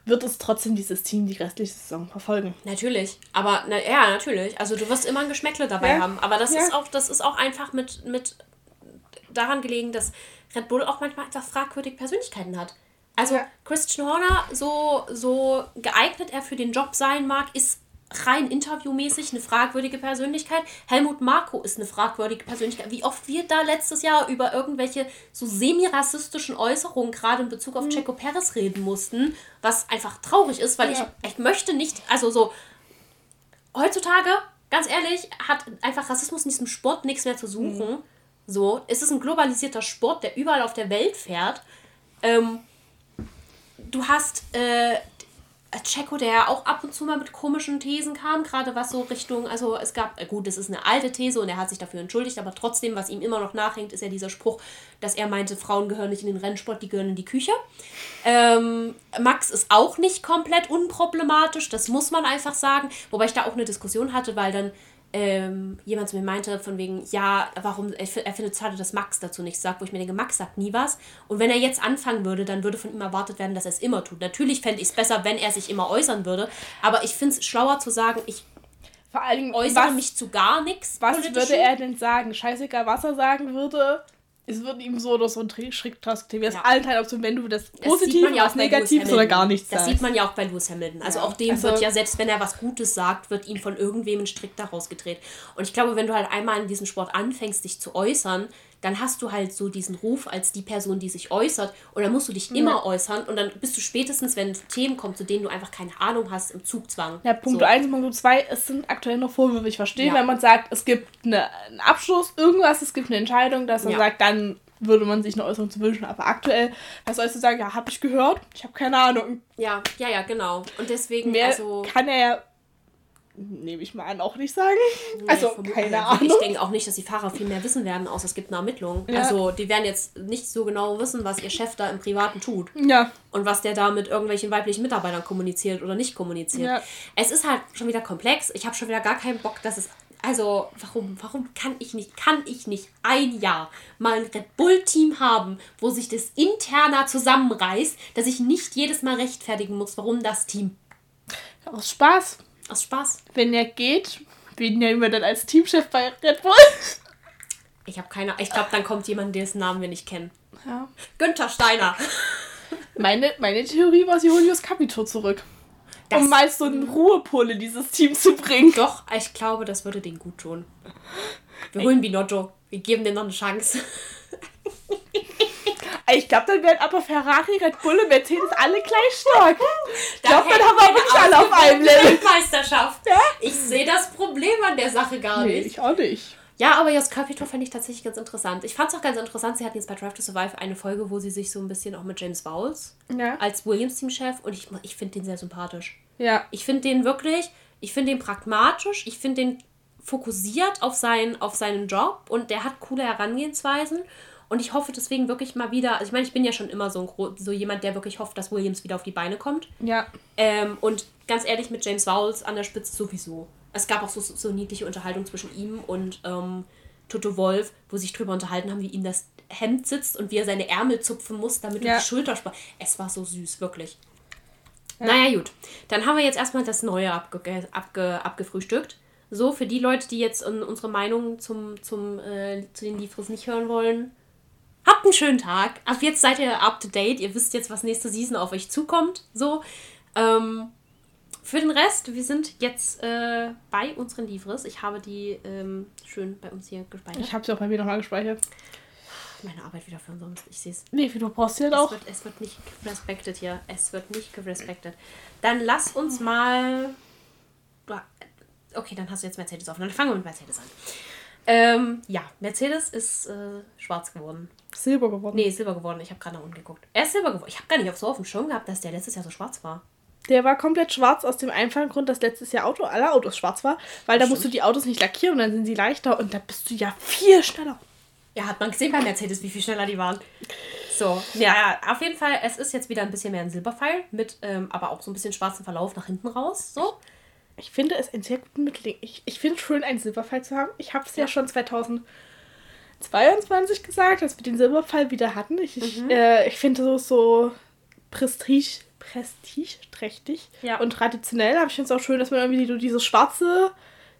wird es trotzdem dieses Team die restliche Saison verfolgen. Natürlich, aber na, ja, natürlich. Also du wirst immer ein Geschmäckle dabei ja. haben, aber das ja. ist auch das ist auch einfach mit mit daran gelegen, dass Red Bull auch manchmal einfach fragwürdige Persönlichkeiten hat. Also ja. Christian Horner, so, so geeignet er für den Job sein mag, ist rein interviewmäßig eine fragwürdige Persönlichkeit. Helmut Marko ist eine fragwürdige Persönlichkeit. Wie oft wir da letztes Jahr über irgendwelche so semi-rassistischen Äußerungen gerade in Bezug auf mhm. Checo Perez reden mussten, was einfach traurig ist, weil ja. ich, ich möchte nicht, also so heutzutage, ganz ehrlich, hat einfach Rassismus in diesem Sport nichts mehr zu suchen. Mhm. So, es ist ein globalisierter Sport, der überall auf der Welt fährt. Ähm, du hast äh, Checo, der ja auch ab und zu mal mit komischen Thesen kam, gerade was so Richtung, also es gab, äh, gut, das ist eine alte These und er hat sich dafür entschuldigt, aber trotzdem, was ihm immer noch nachhängt, ist ja dieser Spruch, dass er meinte, Frauen gehören nicht in den Rennsport, die gehören in die Küche. Ähm, Max ist auch nicht komplett unproblematisch, das muss man einfach sagen, wobei ich da auch eine Diskussion hatte, weil dann ähm, jemand zu mir meinte, von wegen, ja, warum, er, er findet es schade, dass Max dazu nichts sagt, wo ich mir denke, Max sagt nie was. Und wenn er jetzt anfangen würde, dann würde von ihm erwartet werden, dass er es immer tut. Natürlich fände ich es besser, wenn er sich immer äußern würde, aber ich finde es schlauer zu sagen, ich vor allem äußere was, mich zu gar nichts. Was würde er denn sagen? Scheißegal, was er sagen würde es wird ihm so oder so ein Strick transkribiert. Ja. allen Teilen, ob wenn du das positiv das ja was negativ oder gar nichts Das sagst. sieht man ja auch bei Lewis Hamilton. Also ja. auch dem also, wird ja, selbst wenn er was Gutes sagt, wird ihm von irgendwem ein Strick daraus gedreht. Und ich glaube, wenn du halt einmal in diesem Sport anfängst, dich zu äußern, dann hast du halt so diesen Ruf als die Person, die sich äußert. Und dann musst du dich immer ja. äußern. Und dann bist du spätestens, wenn Themen kommen, zu denen du einfach keine Ahnung hast, im Zugzwang. Ja, Punkt 1 so. und Punkt 2, es sind aktuell noch Vorwürfe. Ich verstehe, ja. wenn man sagt, es gibt eine, einen Abschluss, irgendwas, es gibt eine Entscheidung, dass man ja. sagt, dann würde man sich eine Äußerung zu wünschen. Aber aktuell, was sollst du sagen? Ja, habe ich gehört. Ich habe keine Ahnung. Ja, ja, ja, genau. Und deswegen, Mehr also. Kann er ja, nehme ich mal an, auch nicht sagen. Nee, also, keine Ahnung. Ich denke auch nicht, dass die Fahrer viel mehr wissen werden, außer es gibt eine Ermittlung. Ja. Also, die werden jetzt nicht so genau wissen, was ihr Chef da im Privaten tut. Ja. Und was der da mit irgendwelchen weiblichen Mitarbeitern kommuniziert oder nicht kommuniziert. Ja. Es ist halt schon wieder komplex. Ich habe schon wieder gar keinen Bock, dass es also, warum, warum kann ich nicht, kann ich nicht ein Jahr mal ein Red Bull-Team haben, wo sich das interner zusammenreißt, dass ich nicht jedes Mal rechtfertigen muss, warum das Team? Aus Spaß. Aus Spaß. Wenn er geht, wen nennen wir dann als Teamchef bei Red Bull? Ich habe keine Ich glaube, dann kommt jemand, dessen Namen wir nicht kennen. Ja. Günther Steiner. Meine, meine Theorie war, sie holen Julius Capito zurück. Das um mal so einen Ruhepol in dieses Team zu bringen. Doch, ich glaube, das würde denen gut tun. Wir holen Binotto. Wir geben denen noch eine Chance. Ich glaube, dann werden aber Ferrari, Red Bull und Mercedes alle gleich stark. Ich glaube, dann haben wir wirklich alle auf einem Level. Meisterschaft. Ja? Ich sehe das Problem an der Sache gar nee, nicht. Ich auch nicht. Ja, aber Jos Capito fände ich tatsächlich ganz interessant. Ich fand es auch ganz interessant, sie hatten jetzt bei Drive to Survive eine Folge, wo sie sich so ein bisschen auch mit James Vowles ja. als Williams-Team-Chef und ich, ich finde den sehr sympathisch. Ja. Ich finde den wirklich, ich finde den pragmatisch, ich finde den fokussiert auf, sein, auf seinen Job und der hat coole Herangehensweisen Und ich hoffe deswegen wirklich mal wieder, also ich meine, ich bin ja schon immer so, ein, so jemand, der wirklich hofft, dass Williams wieder auf die Beine kommt. Ja. Ähm, und ganz ehrlich, mit James Vowles an der Spitze sowieso. Es gab auch so, so, niedliche Unterhaltung zwischen ihm und ähm, Toto Wolf, wo sie sich drüber unterhalten haben, wie ihm das Hemd sitzt und wie er seine Ärmel zupfen muss, damit ja. du die Schulter spart. Es war so süß, wirklich. Ja. Naja, gut. Dann haben wir jetzt erstmal das Neue abge abge abgefrühstückt. So, für die Leute, die jetzt unsere Meinung zum, zum, äh, zu den Livres nicht hören wollen, habt einen schönen Tag. Ab jetzt seid ihr up to date. Ihr wisst jetzt, was nächste Season auf euch zukommt. So. Ähm, für den Rest, wir sind jetzt äh, bei unseren Livres. Ich habe die ähm, schön bei uns hier gespeichert. Ich habe sie auch bei mir nochmal gespeichert. Meine Arbeit wieder für umsonst. Ich sehe es. Nee, du brauchst sie halt auch. Wird, es wird nicht respected hier. Es wird nicht gerespektet. Dann lass uns mal. Okay, dann hast du jetzt Mercedes auf. Dann fangen wir mit Mercedes an. Ähm, ja, Mercedes ist äh, schwarz geworden. Silber geworden. Nee, Silber geworden. Ich habe gerade nach unten geguckt. Er ist Silber geworden. Ich habe gar nicht auf so auf dem Schirm gehabt, dass der letztes Jahr so schwarz war. Der war komplett schwarz aus dem einfachen Grund, dass letztes Jahr Auto, alle Autos schwarz war, weil da musst du die Autos nicht lackieren und dann sind sie leichter und da bist du ja viel schneller. Ja, hat man gesehen bei Mercedes, wie viel schneller die waren. So, ja, auf jeden Fall, es ist jetzt wieder ein bisschen mehr ein Silberpfeil, mit ähm, aber auch so ein bisschen schwarzen Verlauf nach hinten raus. So. Ich finde es ein sehr guten Mittel. Ich, ich finde es schön, einen Silberpfeil zu haben. Ich habe es ja. ja. schon 2022 gesagt, dass wir den Silberpfeil wieder hatten. Ich, mhm. äh, ich finde so, so Prestige prestigeträchtig ja. und traditionell. Aber ich finde es auch schön, dass man irgendwie so dieses Schwarze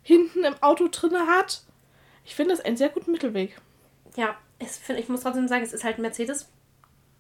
hinten im Auto drin hat. Ich finde das einen sehr guten Mittelweg. Ja, ich, find, ich muss trotzdem sagen, es ist halt ein Mercedes.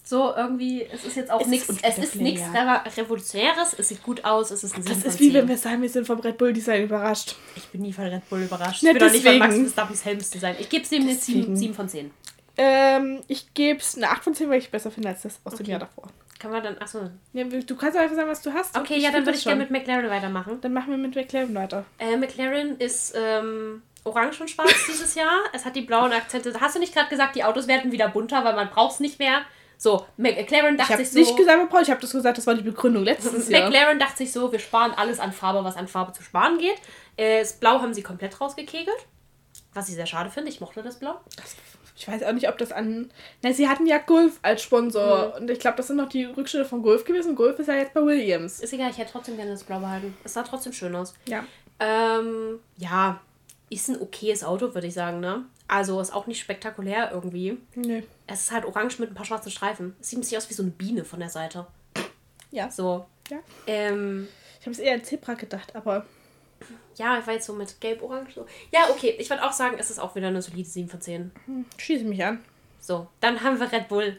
So irgendwie, es ist jetzt auch nichts, es ist nichts ja. Revolutionäres, es sieht gut aus, es ist ein Das ist wie wenn wir sagen, wir sind vom Red Bull Design überrascht. Ich bin nie von Red Bull überrascht. Ja, ich bin auch nicht von Max Verstappen's Helmsdesign. Ich gebe es ihm eine 7, 7 von 10. Ähm, ich gebe es eine 8 von 10, weil ich es besser finde als das aus okay. dem Jahr davor. Kann man dann, achso. Ja, du kannst einfach sagen, was du hast. Okay, ja, dann würde ich gerne mit McLaren weitermachen. Dann machen wir mit McLaren weiter. Äh, McLaren ist ähm, orange und schwarz dieses Jahr. Es hat die blauen Akzente. Hast du nicht gerade gesagt, die Autos werden wieder bunter, weil man braucht es nicht mehr? So, McLaren dachte sich so. Ich habe nicht gesagt, Paul, ich habe das gesagt, das war die Begründung letztes [LAUGHS] Jahr. McLaren dachte sich so, wir sparen alles an Farbe, was an Farbe zu sparen geht. Äh, das Blau haben sie komplett rausgekegelt. Was ich sehr schade finde. Ich mochte das Blau. Ich weiß auch nicht, ob das an. Na, sie hatten ja Golf als Sponsor. Mhm. Und ich glaube, das sind noch die Rückschritte von Golf gewesen. Golf ist ja jetzt bei Williams. Ist egal, ich hätte trotzdem gerne das Blau behalten. Es sah trotzdem schön aus. Ja. Ähm, ja, ist ein okayes Auto, würde ich sagen, ne? Also ist auch nicht spektakulär irgendwie. Nee. Es ist halt orange mit ein paar schwarzen Streifen. Es sieht ein bisschen aus wie so eine Biene von der Seite. Ja. So. Ja. Ähm, ich habe es eher an Zebra gedacht, aber ja, ich war jetzt so mit Gelb-Orange. So. Ja, okay. Ich würde auch sagen, es ist auch wieder eine solide 7 von 10. Hm, schieße mich an. So, dann haben wir Red Bull.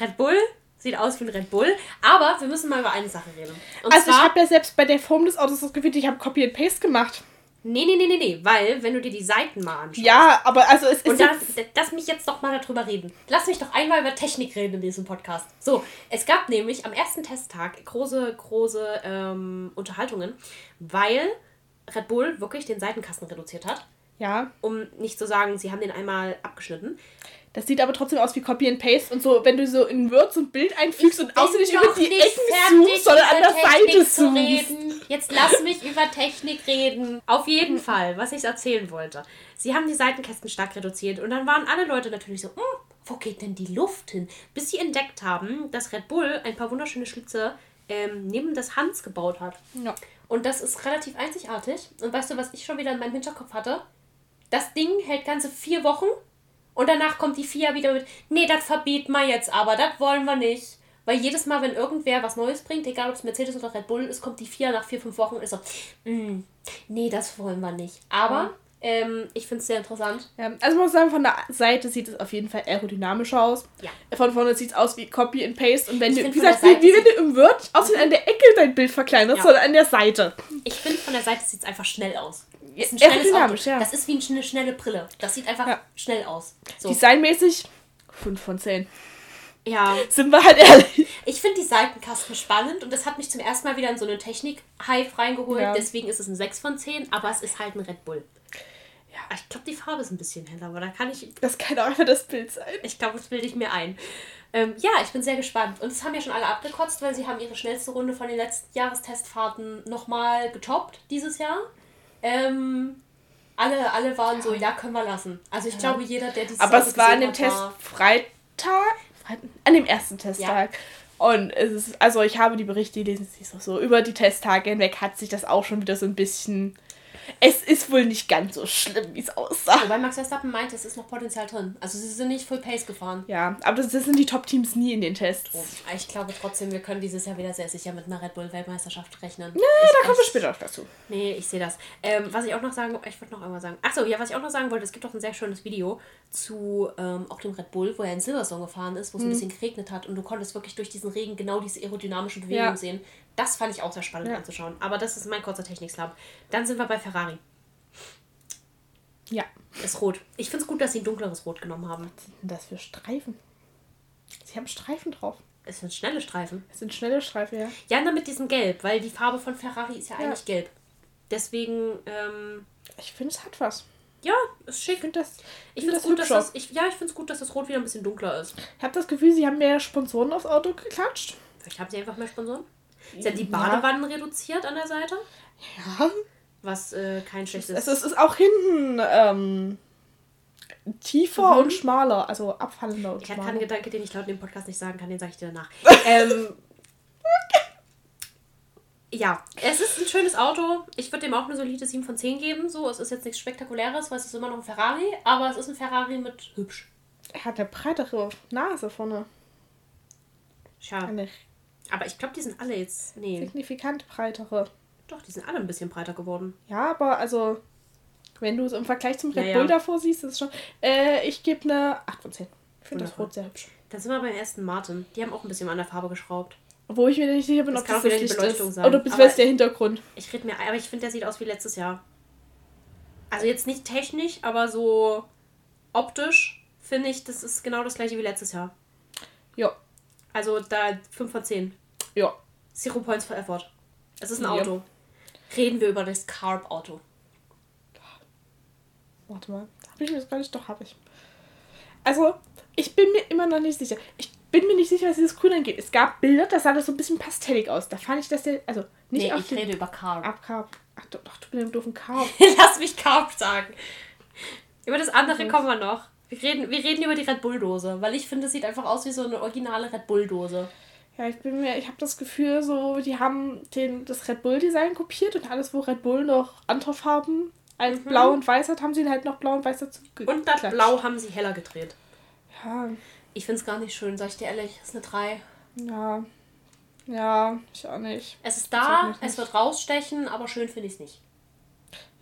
Red Bull sieht aus wie ein Red Bull, aber wir müssen mal über eine Sache reden. Und also zwar, ich habe ja selbst bei der Form des Autos das Gefühl, ich habe Copy and Paste gemacht. Nee, nee, nee, nee, nee, weil wenn du dir die Seiten mal anschaust. Ja, aber also es ist. Und das, lass mich jetzt doch mal darüber reden. Lass mich doch einmal über Technik reden in diesem Podcast. So, es gab nämlich am ersten Testtag große, große ähm, Unterhaltungen, weil Red Bull wirklich den Seitenkasten reduziert hat. Ja. Um nicht zu sagen, sie haben den einmal abgeschnitten. Das sieht aber trotzdem aus wie Copy and Paste und so, wenn du so in Word so ein Bild einfügst ich und außer nicht über die Ecken suchst, sondern an der Seite suchst. Jetzt lass mich über Technik reden. Auf jeden Fall, was ich erzählen wollte. Sie haben die Seitenkästen stark reduziert und dann waren alle Leute natürlich so, hm, wo geht denn die Luft hin? Bis sie entdeckt haben, dass Red Bull ein paar wunderschöne Schlitze ähm, neben das Hans gebaut hat. Ja. Und das ist relativ einzigartig. Und weißt du, was ich schon wieder in meinem Hinterkopf hatte? Das Ding hält ganze vier Wochen und danach kommt die FIA wieder mit, nee, das verbieten wir jetzt aber, das wollen wir nicht. Weil jedes Mal, wenn irgendwer was Neues bringt, egal ob es Mercedes oder Red Bull ist, kommt die FIA nach vier, fünf Wochen und ist so, mm, nee, das wollen wir nicht. Aber mhm. ähm, ich finde es sehr interessant. Ja, also man muss sagen, von der Seite sieht es auf jeden Fall aerodynamischer aus. Ja. Von vorne sieht es aus wie Copy and Paste. Und wenn ich du, wie gesagt, wie, wie wenn du im Word aussehen an der Ecke dein Bild verkleinerst, ja. sondern an der Seite. Ich finde, von der Seite sieht es einfach schnell aus. Das ist ein schnelles Auto. Ja. Das ist wie eine schnelle Brille. Das sieht einfach ja. schnell aus. So. Designmäßig 5 von 10. Ja. Sind wir halt ehrlich. Ich finde die Seitenkasten spannend und das hat mich zum ersten Mal wieder in so eine Technik-Hype reingeholt. Ja. Deswegen ist es ein 6 von 10, aber es ist halt ein Red Bull. Ja, ich glaube, die Farbe ist ein bisschen heller, aber da kann ich. Das kann auch einfach das Bild sein. Ich glaube, das bilde ich mir ein. Ähm, ja, ich bin sehr gespannt. Und es haben ja schon alle abgekotzt, weil sie haben ihre schnellste Runde von den letzten Jahrestestfahrten nochmal getoppt dieses Jahr. Ähm, Alle, alle waren so, ja, können wir lassen. Also ich ja. glaube, jeder, der dieses Aber es war an dem hat, Test Freitag, an dem ersten Testtag. Ja. Und es ist, also ich habe die Berichte gelesen, es ist auch so, über die Testtage hinweg hat sich das auch schon wieder so ein bisschen es ist wohl nicht ganz so schlimm, wie es aussah. Wobei Max Verstappen meint, es ist noch Potenzial drin. Also sie sind nicht Full Pace gefahren. Ja, aber das, das sind die Top-Teams nie in den Tests. Ich glaube trotzdem, wir können dieses Jahr wieder sehr sicher mit einer Red Bull-Weltmeisterschaft rechnen. Ja, da kommen wir später noch dazu. Nee, ich sehe das. Ähm, was ich auch noch sagen ich wollte noch einmal sagen. Achso, ja, was ich auch noch sagen wollte, es gibt auch ein sehr schönes Video zu ähm, auch dem Red Bull, wo er in Silverstone gefahren ist, wo es mhm. ein bisschen geregnet hat und du konntest wirklich durch diesen Regen genau diese aerodynamische Bewegung ja. sehen. Das fand ich auch sehr spannend ja. anzuschauen. Aber das ist mein kurzer Technik-Slump. Dann sind wir bei Ferrari. Ja. Ist rot. Ich finde es gut, dass sie ein dunkleres Rot genommen haben. Was sind denn das für Streifen? Sie haben Streifen drauf. Es sind schnelle Streifen. Es sind schnelle Streifen, ja. Ja, nur mit diesem Gelb, weil die Farbe von Ferrari ist ja, ja. eigentlich gelb. Deswegen, ähm, Ich finde, es hat was. Ja, ist schick. Ich finde das, ich find das gut, dass das, ich, ja, ich finde es gut, dass das Rot wieder ein bisschen dunkler ist. Ich habe das Gefühl, sie haben mehr Sponsoren aufs Auto geklatscht. Vielleicht haben sie einfach mehr Sponsoren. Sie haben die Badewannen ja. reduziert an der Seite. Ja. Was äh, kein schlechtes. Es, es ist auch hinten ähm, tiefer mhm. und schmaler, also abfallender und ich habe keinen Gedanke, den ich laut dem Podcast nicht sagen kann, den sage ich dir danach. [LAUGHS] ähm, ja, es ist ein schönes Auto. Ich würde dem auch eine solide 7 von 10 geben. So, es ist jetzt nichts Spektakuläres, weil es ist immer noch ein Ferrari, aber es ist ein Ferrari mit hübsch. Er hat eine breitere Nase vorne. Schade. Aber ich glaube, die sind alle jetzt. Nee. Signifikant breitere. Doch, die sind alle ein bisschen breiter geworden. Ja, aber also, wenn du es im Vergleich zum Red ja, Bull ja. davor siehst, ist es schon. Äh, ich gebe eine 8 von 10. Ich finde das Rot sehr hübsch. Dann sind wir beim ersten Martin. Die haben auch ein bisschen an der Farbe geschraubt. Wo ich mir nicht sicher bin, das ob das die Beleuchtung ist. sein. Oder beziehungsweise der Hintergrund. Ich rede mir, aber ich finde, der sieht aus wie letztes Jahr. Also jetzt nicht technisch, aber so optisch finde ich, das ist genau das gleiche wie letztes Jahr. Ja. Also da 5 von 10. Ja. Zero Points for Effort. Es ist ein ja. Auto. Reden wir über das Carb-Auto. Warte mal. Habe ich das gar nicht? Doch, habe ich. Also, ich bin mir immer noch nicht sicher. Ich bin mir nicht sicher, was dieses Grün angeht. Es gab Bilder, da sah das so ein bisschen pastellig aus. Da fand ich, dass der. Also, nicht nee, ich rede über Carb. Ab Carb. Ach doch, du bist dem doofen Carb. [LAUGHS] Lass mich Carb sagen. Über das andere mhm. kommen wir noch. Wir reden, wir reden über die Red Bull-Dose, weil ich finde, es sieht einfach aus wie so eine originale Red Bull-Dose. Ja, ich bin mir, ich habe das Gefühl, so, die haben den, das Red Bull-Design kopiert und alles, wo Red Bull noch andere Farben als mhm. Blau und Weiß hat, haben sie halt noch Blau und Weiß dazu. Und das Blau haben sie heller gedreht. Ja. Ich finde es gar nicht schön, sag ich dir ehrlich. Das ist eine 3. Ja. Ja, ich auch nicht. Es ist da, es wird rausstechen, aber schön finde ich es nicht.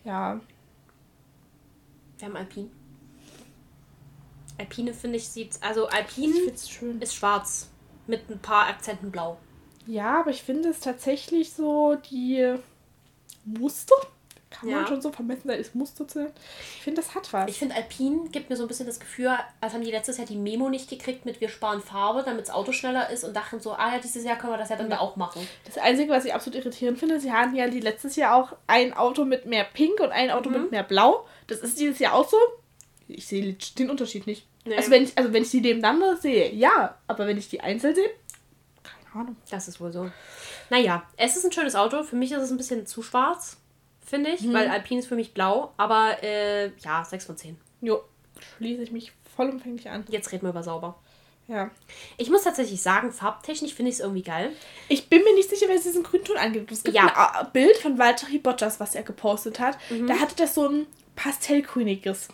Ja. Wir haben Alpine. Alpine finde ich sieht, also Alpine ist schwarz mit ein paar Akzenten blau. Ja, aber ich finde es tatsächlich so die Muster. Kann ja. man schon so vermessen, da ist Muster zu Ich finde, das hat was. Ich finde, Alpine gibt mir so ein bisschen das Gefühl, als haben die letztes Jahr die Memo nicht gekriegt mit wir sparen Farbe, damit das Auto schneller ist und dachten so, ah ja, dieses Jahr können wir das ja dann ja. da auch machen. Das Einzige, was ich absolut irritierend finde, sie hatten ja die letztes Jahr auch ein Auto mit mehr Pink und ein Auto mhm. mit mehr Blau. Das ist dieses Jahr auch so. Ich sehe den Unterschied nicht. Nee. Also, wenn ich, also wenn ich die nebeneinander sehe, ja. Aber wenn ich die einzeln sehe, keine Ahnung. Das ist wohl so. Naja, es ist ein schönes Auto. Für mich ist es ein bisschen zu schwarz, finde ich. Mhm. Weil Alpine ist für mich blau. Aber äh, ja, 6 von 10. Jo, schließe ich mich vollumfänglich an. Jetzt reden wir über sauber. Ja. Ich muss tatsächlich sagen, farbtechnisch finde ich es irgendwie geil. Ich bin mir nicht sicher, wer es diesen Grünton angibt. Es gibt ja. ein Bild von Walter Bottas, was er gepostet hat. Mhm. Da hatte das so ein pastellgrüniges.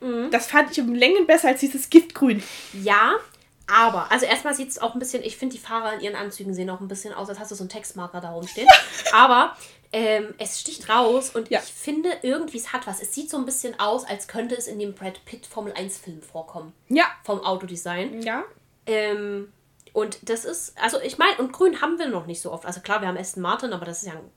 Mhm. Das fand ich um Längen besser als dieses Giftgrün. Ja, aber, also erstmal sieht es auch ein bisschen, ich finde die Fahrer in ihren Anzügen sehen auch ein bisschen aus, als hast du so einen Textmarker da rumstehen. [LAUGHS] aber ähm, es sticht raus und ja. ich finde irgendwie, es hat was. Es sieht so ein bisschen aus, als könnte es in dem Brad Pitt Formel 1 Film vorkommen. Ja. Vom Autodesign. Ja. Ähm, und das ist, also ich meine, und grün haben wir noch nicht so oft. Also klar, wir haben Aston Martin, aber das ist ja ein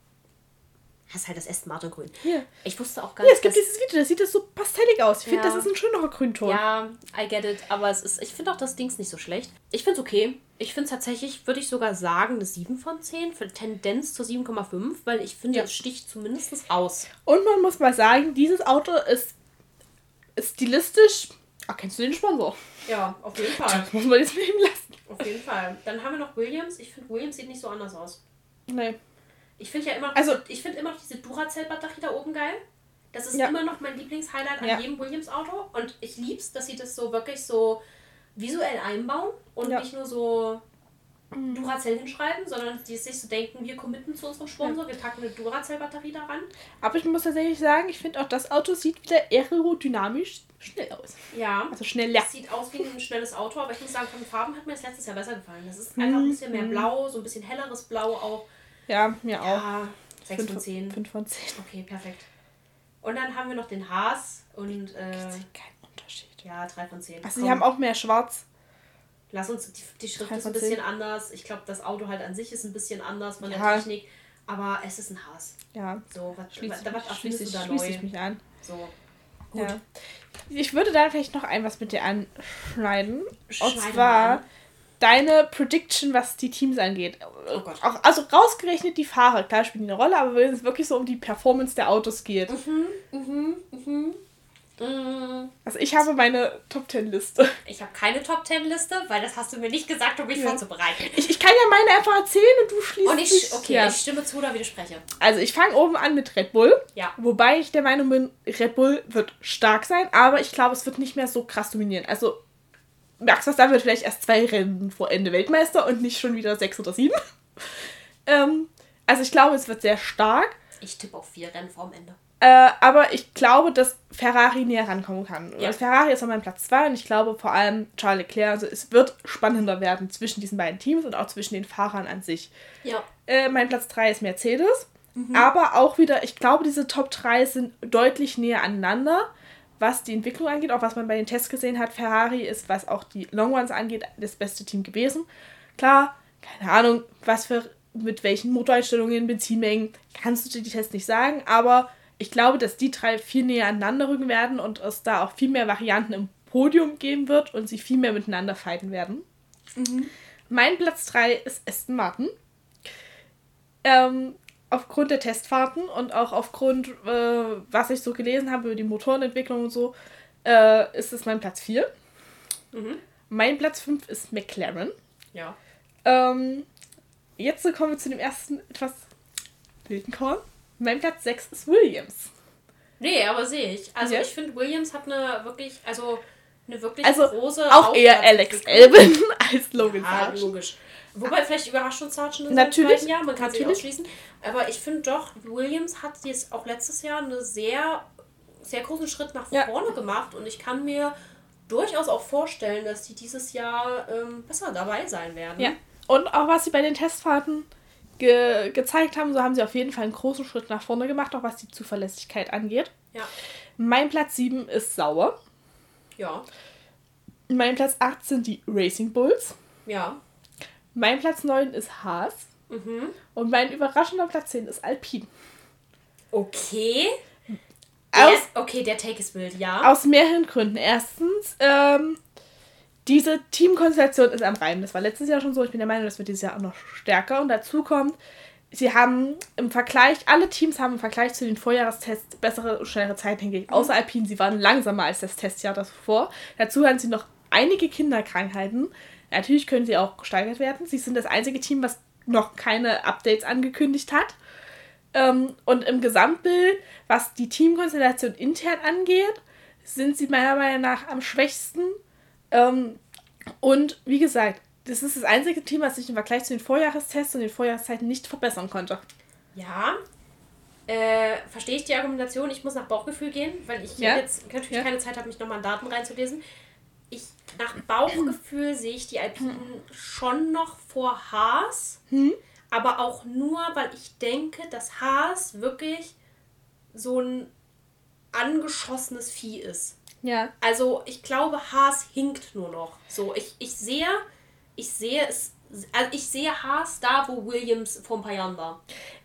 das ist halt das Aston Martin Grün. Ja. Ich wusste auch gar nicht. Ja, es gibt dieses Video, das sieht das so pastellig aus. Ich ja. finde, das ist ein schönerer Grünton. Ja, I get it. Aber es ist, ich finde auch das Dings nicht so schlecht. Ich finde es okay. Ich finde es tatsächlich, würde ich sogar sagen, eine 7 von 10. Für Tendenz zur 7,5, weil ich finde, ja. es sticht zumindest aus. Und man muss mal sagen, dieses Auto ist, ist stilistisch. Ach, kennst du den Sponsor? Ja, auf jeden Fall. Das muss man jetzt mit ihm lassen. Auf jeden Fall. Dann haben wir noch Williams. Ich finde, Williams sieht nicht so anders aus. Nee. Ich finde ja immer, also, ich finde immer noch diese Duracell-Batterie da oben geil. Das ist ja. immer noch mein Lieblingshighlight an ja. jedem Williams-Auto. Und ich liebe es, dass sie das so wirklich so visuell einbauen und ja. nicht nur so. Duracell hinschreiben, sondern die sich so denken, wir committen zu unserem Sponsor, wir packen eine Duracell-Batterie daran. Aber ich muss tatsächlich sagen, ich finde auch das Auto sieht wieder aerodynamisch schnell aus. Ja. Also schneller. Es sieht aus wie ein schnelles Auto, aber ich muss sagen, von den Farben hat mir das letztes Jahr besser gefallen. Das ist einfach ein bisschen mehr mhm. blau, so ein bisschen helleres Blau auch. Ja, mir ja, auch. 6 von 10. 5 von 10. Okay, perfekt. Und dann haben wir noch den Haas und. Äh, keinen Unterschied. Ja, 3 von 10. Also, Komm. sie haben auch mehr Schwarz. Lass uns, die, die Schrift ist ein bisschen anders. Ich glaube, das Auto halt an sich ist ein bisschen anders von ja. der Technik. Aber es ist ein Haas. Ja. So, was, schließ, was, was schließe ich, da schließ ich mich an. So. Gut. Ja. Ich würde da vielleicht noch ein was mit dir anschneiden. Schneiden und zwar an. Deine Prediction, was die Teams angeht. Oh Gott. Auch, also rausgerechnet die Fahrer, klar spielen die eine Rolle, aber wenn es wirklich so um die Performance der Autos geht. Mhm, mhm, mhm. Mm. Also ich habe meine Top Ten Liste. Ich habe keine Top Ten Liste, weil das hast du mir nicht gesagt, um mich ja. vorzubereiten. Ich, ich kann ja meine einfach erzählen und du schließt und ich, Okay, ja. ich stimme zu oder widerspreche. Also ich fange oben an mit Red Bull. Ja. Wobei ich der Meinung bin, Red Bull wird stark sein, aber ich glaube, es wird nicht mehr so krass dominieren. Also Max wird vielleicht erst zwei Rennen vor Ende Weltmeister und nicht schon wieder sechs oder sieben. ähm, also ich glaube, es wird sehr stark. Ich tippe auf vier Rennen vorm Ende. Äh, aber ich glaube, dass Ferrari näher rankommen kann. Ja. Ferrari ist auf meinem Platz 2 und ich glaube vor allem Charles Leclerc. Also es wird spannender werden zwischen diesen beiden Teams und auch zwischen den Fahrern an sich. Ja. Äh, mein Platz 3 ist Mercedes. Mhm. Aber auch wieder, ich glaube, diese Top 3 sind deutlich näher aneinander, was die Entwicklung angeht, auch was man bei den Tests gesehen hat. Ferrari ist, was auch die Long Ones angeht, das beste Team gewesen. Klar, keine Ahnung, was für mit welchen Motoreinstellungen, Benzinmengen, kannst du dir die Tests nicht sagen, aber ich glaube, dass die drei viel näher aneinander rücken werden und es da auch viel mehr Varianten im Podium geben wird und sie viel mehr miteinander fighten werden. Mhm. Mein Platz 3 ist Aston Martin. Ähm, aufgrund der Testfahrten und auch aufgrund, äh, was ich so gelesen habe über die Motorenentwicklung und so, äh, ist es mein Platz 4. Mhm. Mein Platz 5 ist McLaren. Ja. Ähm, jetzt kommen wir zu dem ersten etwas wilden Korn. Mein Platz 6 ist Williams. Nee, aber sehe ich. Also ja. ich finde, Williams hat eine wirklich, also eine wirklich also große. Auch eher Alex Elben [LAUGHS] als Logan ja, Sargent. logisch. Wobei vielleicht Sargent in Natürlich. Jahr, man kann sich ausschließen. Aber ich finde doch, Williams hat jetzt auch letztes Jahr einen sehr, sehr großen Schritt nach ja. vorne gemacht und ich kann mir durchaus auch vorstellen, dass die dieses Jahr ähm, besser dabei sein werden. Ja. Und auch was sie bei den Testfahrten ge gezeigt haben, so haben sie auf jeden Fall einen großen Schritt nach vorne gemacht, auch was die Zuverlässigkeit angeht. Ja. Mein Platz 7 ist Sauer. Ja. Mein Platz 8 sind die Racing Bulls. Ja. Mein Platz 9 ist Haas. Mhm. Und mein überraschender Platz 10 ist Alpine. Okay. Aus, der, okay, der Take ist wild, ja. Aus mehreren Gründen. Erstens, ähm, diese Teamkonstellation ist am Reiben. Das war letztes Jahr schon so. Ich bin der Meinung, das wird dieses Jahr auch noch stärker. Und dazu kommt, sie haben im Vergleich, alle Teams haben im Vergleich zu den Vorjahrestests bessere und schnellere Zeiten hingekriegt. Mhm. Außer Alpine, sie waren langsamer als das Testjahr davor. Dazu haben sie noch einige Kinderkrankheiten. Natürlich können sie auch gesteigert werden. Sie sind das einzige Team, was noch keine Updates angekündigt hat. Ähm, und im Gesamtbild, was die Teamkonstellation intern angeht, sind sie meiner Meinung nach am schwächsten ähm, und wie gesagt, das ist das einzige Team, was sich im Vergleich zu den Vorjahrestests und den Vorjahreszeiten nicht verbessern konnte. Ja, äh, verstehe ich die Argumentation. Ich muss nach Bauchgefühl gehen, weil ich ja? jetzt natürlich ja. keine Zeit habe, mich nochmal in Daten reinzulesen. Nach Bauchgefühl sehe ich die Alpinen schon noch vor Haas, hm? aber auch nur, weil ich denke, dass Haas wirklich so ein angeschossenes Vieh ist. Ja. Also ich glaube, Haas hinkt nur noch. So, ich, ich sehe, ich sehe es, also ich sehe Haas da, wo Williams vor ein paar Jahren war.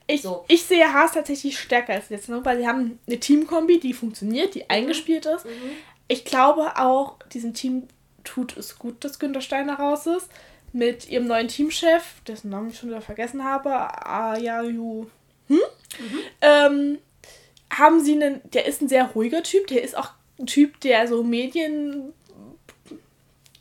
Ich, so. ich sehe Haas tatsächlich stärker als jetzt noch, weil sie haben eine Teamkombi, die funktioniert, die mhm. eingespielt ist. Mhm. Ich glaube auch, diesem Team tut es gut, dass Günter Steiner raus ist. Mit ihrem neuen Teamchef, dessen Namen ich schon wieder vergessen habe, Ayayu. Hm? Mhm. Ähm, haben sie einen, der ist ein sehr ruhiger Typ, der ist auch ein Typ, der so Medien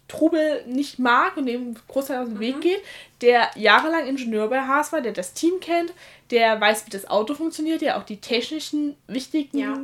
Trubel nicht mag und dem großteil aus dem mhm. Weg geht, der jahrelang Ingenieur bei Haas war, der das Team kennt, der weiß, wie das Auto funktioniert, der auch die technischen wichtigen ja.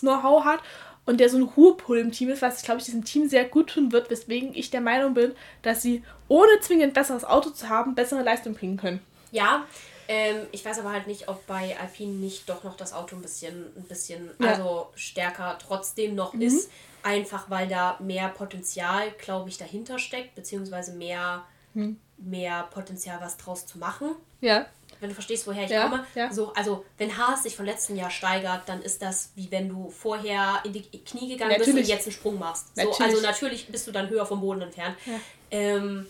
Know-how hat und der so ein Ruhepol im Team ist, was, glaube ich, diesem Team sehr gut tun wird, weswegen ich der Meinung bin, dass sie ohne zwingend besseres Auto zu haben, bessere Leistung bringen können. Ja, ähm, ich weiß aber halt nicht, ob bei Alpine nicht doch noch das Auto ein bisschen, ein bisschen ja. also stärker trotzdem noch mhm. ist. Einfach weil da mehr Potenzial, glaube ich, dahinter steckt, beziehungsweise mehr, mhm. mehr Potenzial, was draus zu machen. Ja. Wenn du verstehst, woher ich ja, komme. Ja. So, also, wenn Haas sich vom letzten Jahr steigert, dann ist das wie wenn du vorher in die Knie gegangen natürlich. bist und jetzt einen Sprung machst. So, natürlich. Also, natürlich bist du dann höher vom Boden entfernt. Ja. Ähm,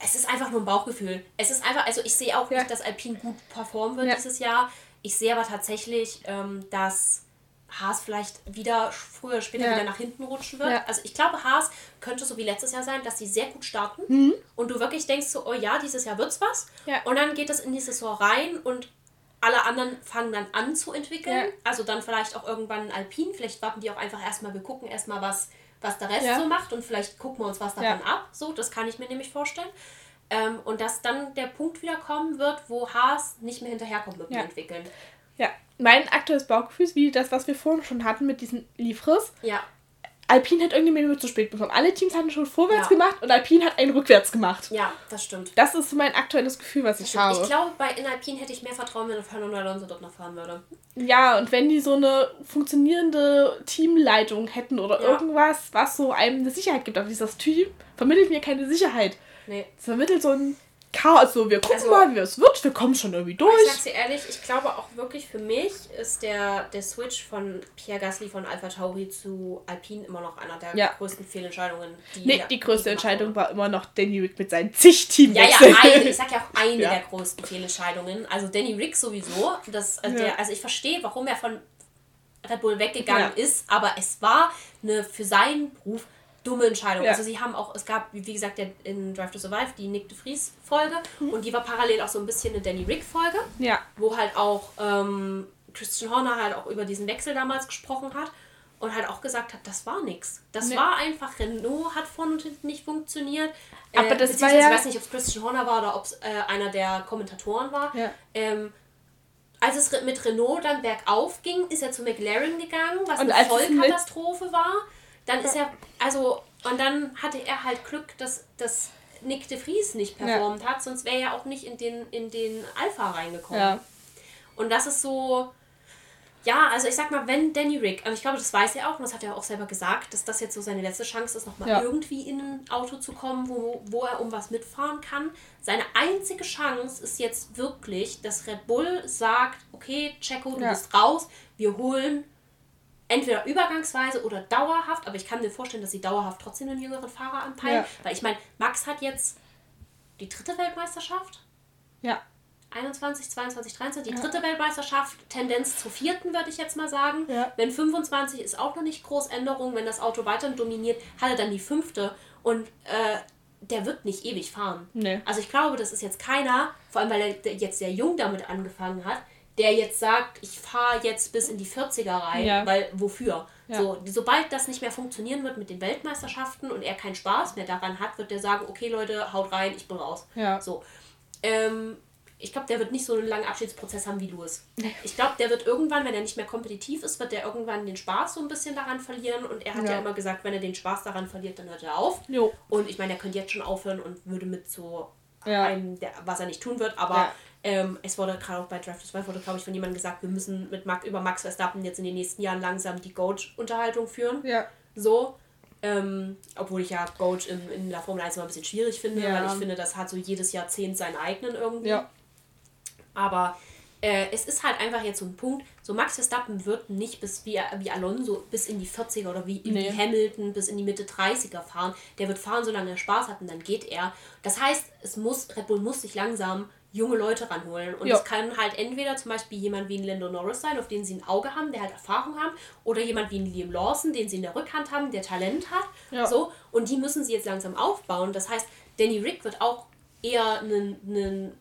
es ist einfach nur ein Bauchgefühl. Es ist einfach, also ich sehe auch nicht, dass Alpine gut performen wird dieses Jahr. Ich sehe aber tatsächlich, ähm, dass Haas vielleicht wieder früher später ja. wieder nach hinten rutschen wird. Also ich glaube, Haas könnte so wie letztes Jahr sein, dass sie sehr gut starten mhm. und du wirklich denkst so, oh ja, dieses Jahr wird's was. Und dann geht es in die Saison rein und alle anderen fangen dann an zu entwickeln. Also dann vielleicht auch irgendwann ein Alpine. Vielleicht warten die auch einfach erstmal, wir gucken erstmal, was was der Rest ja. so macht und vielleicht gucken wir uns was davon ja. ab. So, das kann ich mir nämlich vorstellen. Ähm, und dass dann der Punkt wieder kommen wird, wo Haas nicht mehr hinterherkommt mit dem Entwickeln. Ja, mein aktuelles Bauchgefühl ist wie das, was wir vorhin schon hatten mit diesen Livres. Ja. Alpine hat irgendwie Minute zu spät bekommen. Alle Teams hatten schon vorwärts ja. gemacht und Alpine hat einen rückwärts gemacht. Ja, das stimmt. Das ist mein aktuelles Gefühl, was ich habe. Ich glaube, bei in Alpine hätte ich mehr Vertrauen, wenn Fernando Alonso dort noch fahren würde. Ja, und wenn die so eine funktionierende Teamleitung hätten oder ja. irgendwas, was so einem eine Sicherheit gibt. Aber dieses Team vermittelt mir keine Sicherheit. Nee. Es vermittelt so ein Chaos. So, wir gucken also, mal, wie es wird. Wir kommen schon irgendwie durch. Ich sag's dir ehrlich, ich glaube auch wirklich für mich ist der, der Switch von Pierre Gasly von Alpha Tauri zu Alpine immer noch einer der ja. größten Fehlentscheidungen. Die nee, die größte Entscheidung war immer noch Danny Rick mit seinen zig Teams. Ja, ja, eine, ich sag ja auch [LAUGHS] eine ja. der größten Fehlentscheidungen. Also Danny Rick sowieso. Das, äh, der, also ich verstehe, warum er von Red Bull weggegangen ist, aber es war eine für seinen Beruf dumme Entscheidung. Ja. Also sie haben auch, es gab, wie gesagt, in Drive to Survive die Nick de Vries Folge mhm. und die war parallel auch so ein bisschen eine Danny Rick Folge, ja. wo halt auch ähm, Christian Horner halt auch über diesen Wechsel damals gesprochen hat und halt auch gesagt hat, das war nichts. Das nee. war einfach, Renault hat vorne und hinten nicht funktioniert. Aber äh, das war ja... Ich weiß nicht, ob es Christian Horner war oder ob es äh, einer der Kommentatoren war. Ja. Ähm, als es mit Renault dann bergauf ging, ist er zu McLaren gegangen, was und eine Vollkatastrophe war. Dann ist er, also, und dann hatte er halt Glück, dass, dass Nick de Vries nicht performt ja. hat, sonst wäre er auch nicht in den, in den Alpha reingekommen. Ja. Und das ist so, ja, also ich sag mal, wenn Danny Rick, und ich glaube, das weiß er auch, und das hat er auch selber gesagt, dass das jetzt so seine letzte Chance ist, nochmal ja. irgendwie in ein Auto zu kommen, wo, wo er um was mitfahren kann. Seine einzige Chance ist jetzt wirklich, dass Red Bull sagt, okay, Checo, du ja. bist raus, wir holen entweder übergangsweise oder dauerhaft, aber ich kann mir vorstellen, dass sie dauerhaft trotzdem einen jüngeren Fahrer anpeilen. Ja. Weil ich meine, Max hat jetzt die dritte Weltmeisterschaft. Ja. 21, 22, 23, die ja. dritte Weltmeisterschaft, Tendenz zur vierten, würde ich jetzt mal sagen. Ja. Wenn 25 ist auch noch nicht groß Änderung, wenn das Auto weiterhin dominiert, hat er dann die fünfte und äh, der wird nicht ewig fahren. Nee. Also ich glaube, das ist jetzt keiner, vor allem weil er jetzt sehr jung damit angefangen hat, der jetzt sagt, ich fahre jetzt bis in die 40er rein, ja. weil wofür? Ja. So, sobald das nicht mehr funktionieren wird mit den Weltmeisterschaften und er keinen Spaß mehr daran hat, wird er sagen, okay Leute, haut rein, ich bin raus. Ja. So. Ähm, ich glaube, der wird nicht so einen langen Abschiedsprozess haben wie Louis. [LAUGHS] Ich glaube, der wird irgendwann, wenn er nicht mehr kompetitiv ist, wird er irgendwann den Spaß so ein bisschen daran verlieren. Und er hat ja, ja immer gesagt, wenn er den Spaß daran verliert, dann hört er auf. Jo. Und ich meine, er könnte jetzt schon aufhören und würde mit so ja. einem, der, was er nicht tun wird, aber ja. Ähm, es wurde gerade auch bei Draft 2 wurde, glaube ich, von jemandem gesagt, wir müssen mit Max, über Max Verstappen jetzt in den nächsten Jahren langsam die Goat-Unterhaltung führen. Ja. So. Ähm, obwohl ich ja Goat in, in der Formel 1 immer ein bisschen schwierig finde, ja. weil ich finde, das hat so jedes Jahrzehnt seinen eigenen irgendwie. Ja. Aber äh, es ist halt einfach jetzt so ein Punkt, so Max Verstappen wird nicht bis wie, wie Alonso bis in die 40er oder wie, nee. wie Hamilton bis in die Mitte 30er fahren. Der wird fahren, solange er Spaß hat und dann geht er. Das heißt, es muss, Red Bull muss sich langsam junge Leute ranholen. Und es kann halt entweder zum Beispiel jemand wie ein Lando Norris sein, auf den sie ein Auge haben, der halt Erfahrung haben, oder jemand wie ein Liam Lawson, den sie in der Rückhand haben, der Talent hat. Ja. So, und die müssen sie jetzt langsam aufbauen. Das heißt, Danny Rick wird auch eher einen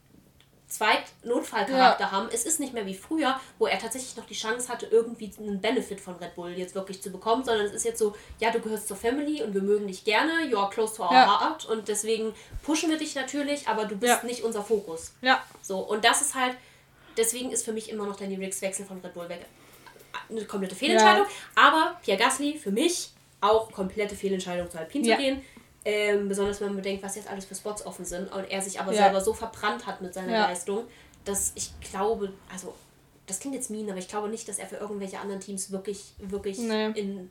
Zweit-Notfallcharakter ja. haben. Es ist nicht mehr wie früher, wo er tatsächlich noch die Chance hatte, irgendwie einen Benefit von Red Bull jetzt wirklich zu bekommen, sondern es ist jetzt so, ja, du gehörst zur Family und wir mögen dich gerne, you're close to our ja. heart und deswegen pushen wir dich natürlich, aber du bist ja. nicht unser Fokus. Ja. So, und das ist halt, deswegen ist für mich immer noch der Ricks Wechsel von Red Bull weg eine komplette Fehlentscheidung. Aber Pierre Gasly für mich auch komplette Fehlentscheidung zu Alpine zu gehen. Ähm, besonders wenn man bedenkt, was jetzt alles für Spots offen sind und er sich aber ja. selber so verbrannt hat mit seiner Leistung, dass ich glaube, also das klingt jetzt mean, aber ich glaube nicht, dass er für irgendwelche anderen Teams wirklich, wirklich nee. in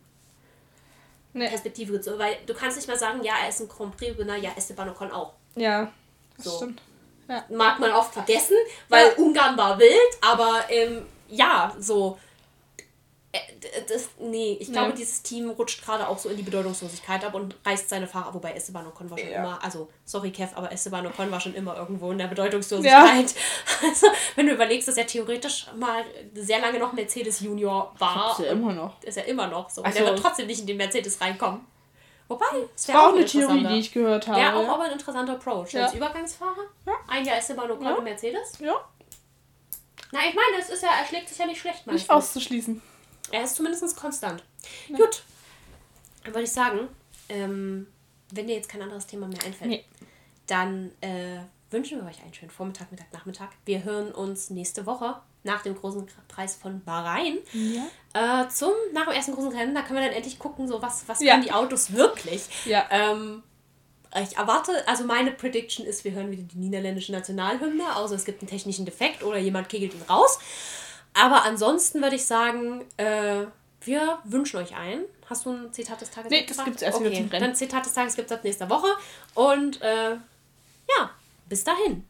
nee. Perspektive gezogen Weil du kannst nicht mal sagen, ja, er ist ein Grand Prix-Gewinner, ja, Esteban Ocon auch. Ja, das so. stimmt. Ja. Mag man oft vergessen, weil ja. Ungarn war wild, aber ähm, ja, so das, nee, ich glaube, dieses Team rutscht gerade auch so in die Bedeutungslosigkeit ab und reißt seine Fahrer, wobei Esteban Ocon war schon ja. immer, also sorry Kev, aber Esteban Ocon war schon immer irgendwo in der Bedeutungslosigkeit. Ja. [LAUGHS] Also, wenn du überlegst, dass er theoretisch mal sehr lange noch Mercedes Junior war. Ist er immer noch. Ist er immer noch so. Also, der wird trotzdem nicht in den Mercedes reinkommen. Wobei, es wäre auch, auch eine Theorie, die ich gehört habe. Ja, auch aber ein interessanter Approach. Ja. Als Übergangsfahrer, ja. ein Jahr Esteban Ocon ja. in Mercedes. Ja. Na, ich meine, das ist ja, er schlägt sich ja nicht schlecht meistens. Nicht auszuschließen. Er ist zumindest konstant. Ja. Gut. Dann würde ich sagen, ähm, wenn dir jetzt kein anderes Thema mehr einfällt, nee. dann äh, wünschen wir euch einen schönen Vormittag, Mittag, Nachmittag. Wir hören uns nächste Woche nach dem großen Preis von Bahrain. Ja. Äh, zum, nach dem ersten großen Rennen, da können wir dann endlich gucken, so was, was ja. können die Autos wirklich. Ja. Ähm, ich erwarte, also meine Prediction ist, wir hören wieder die niederländische Nationalhymne, außer es gibt einen technischen Defekt oder jemand kegelt ihn raus. Aber ansonsten würde ich sagen, äh, wir wünschen euch ein. Hast du ein Zitat des Tages? Nee, das gibt es erst okay. wieder zum Rennen. Dann Zitat des Tages gibt es ab nächster Woche. Und äh, ja, bis dahin.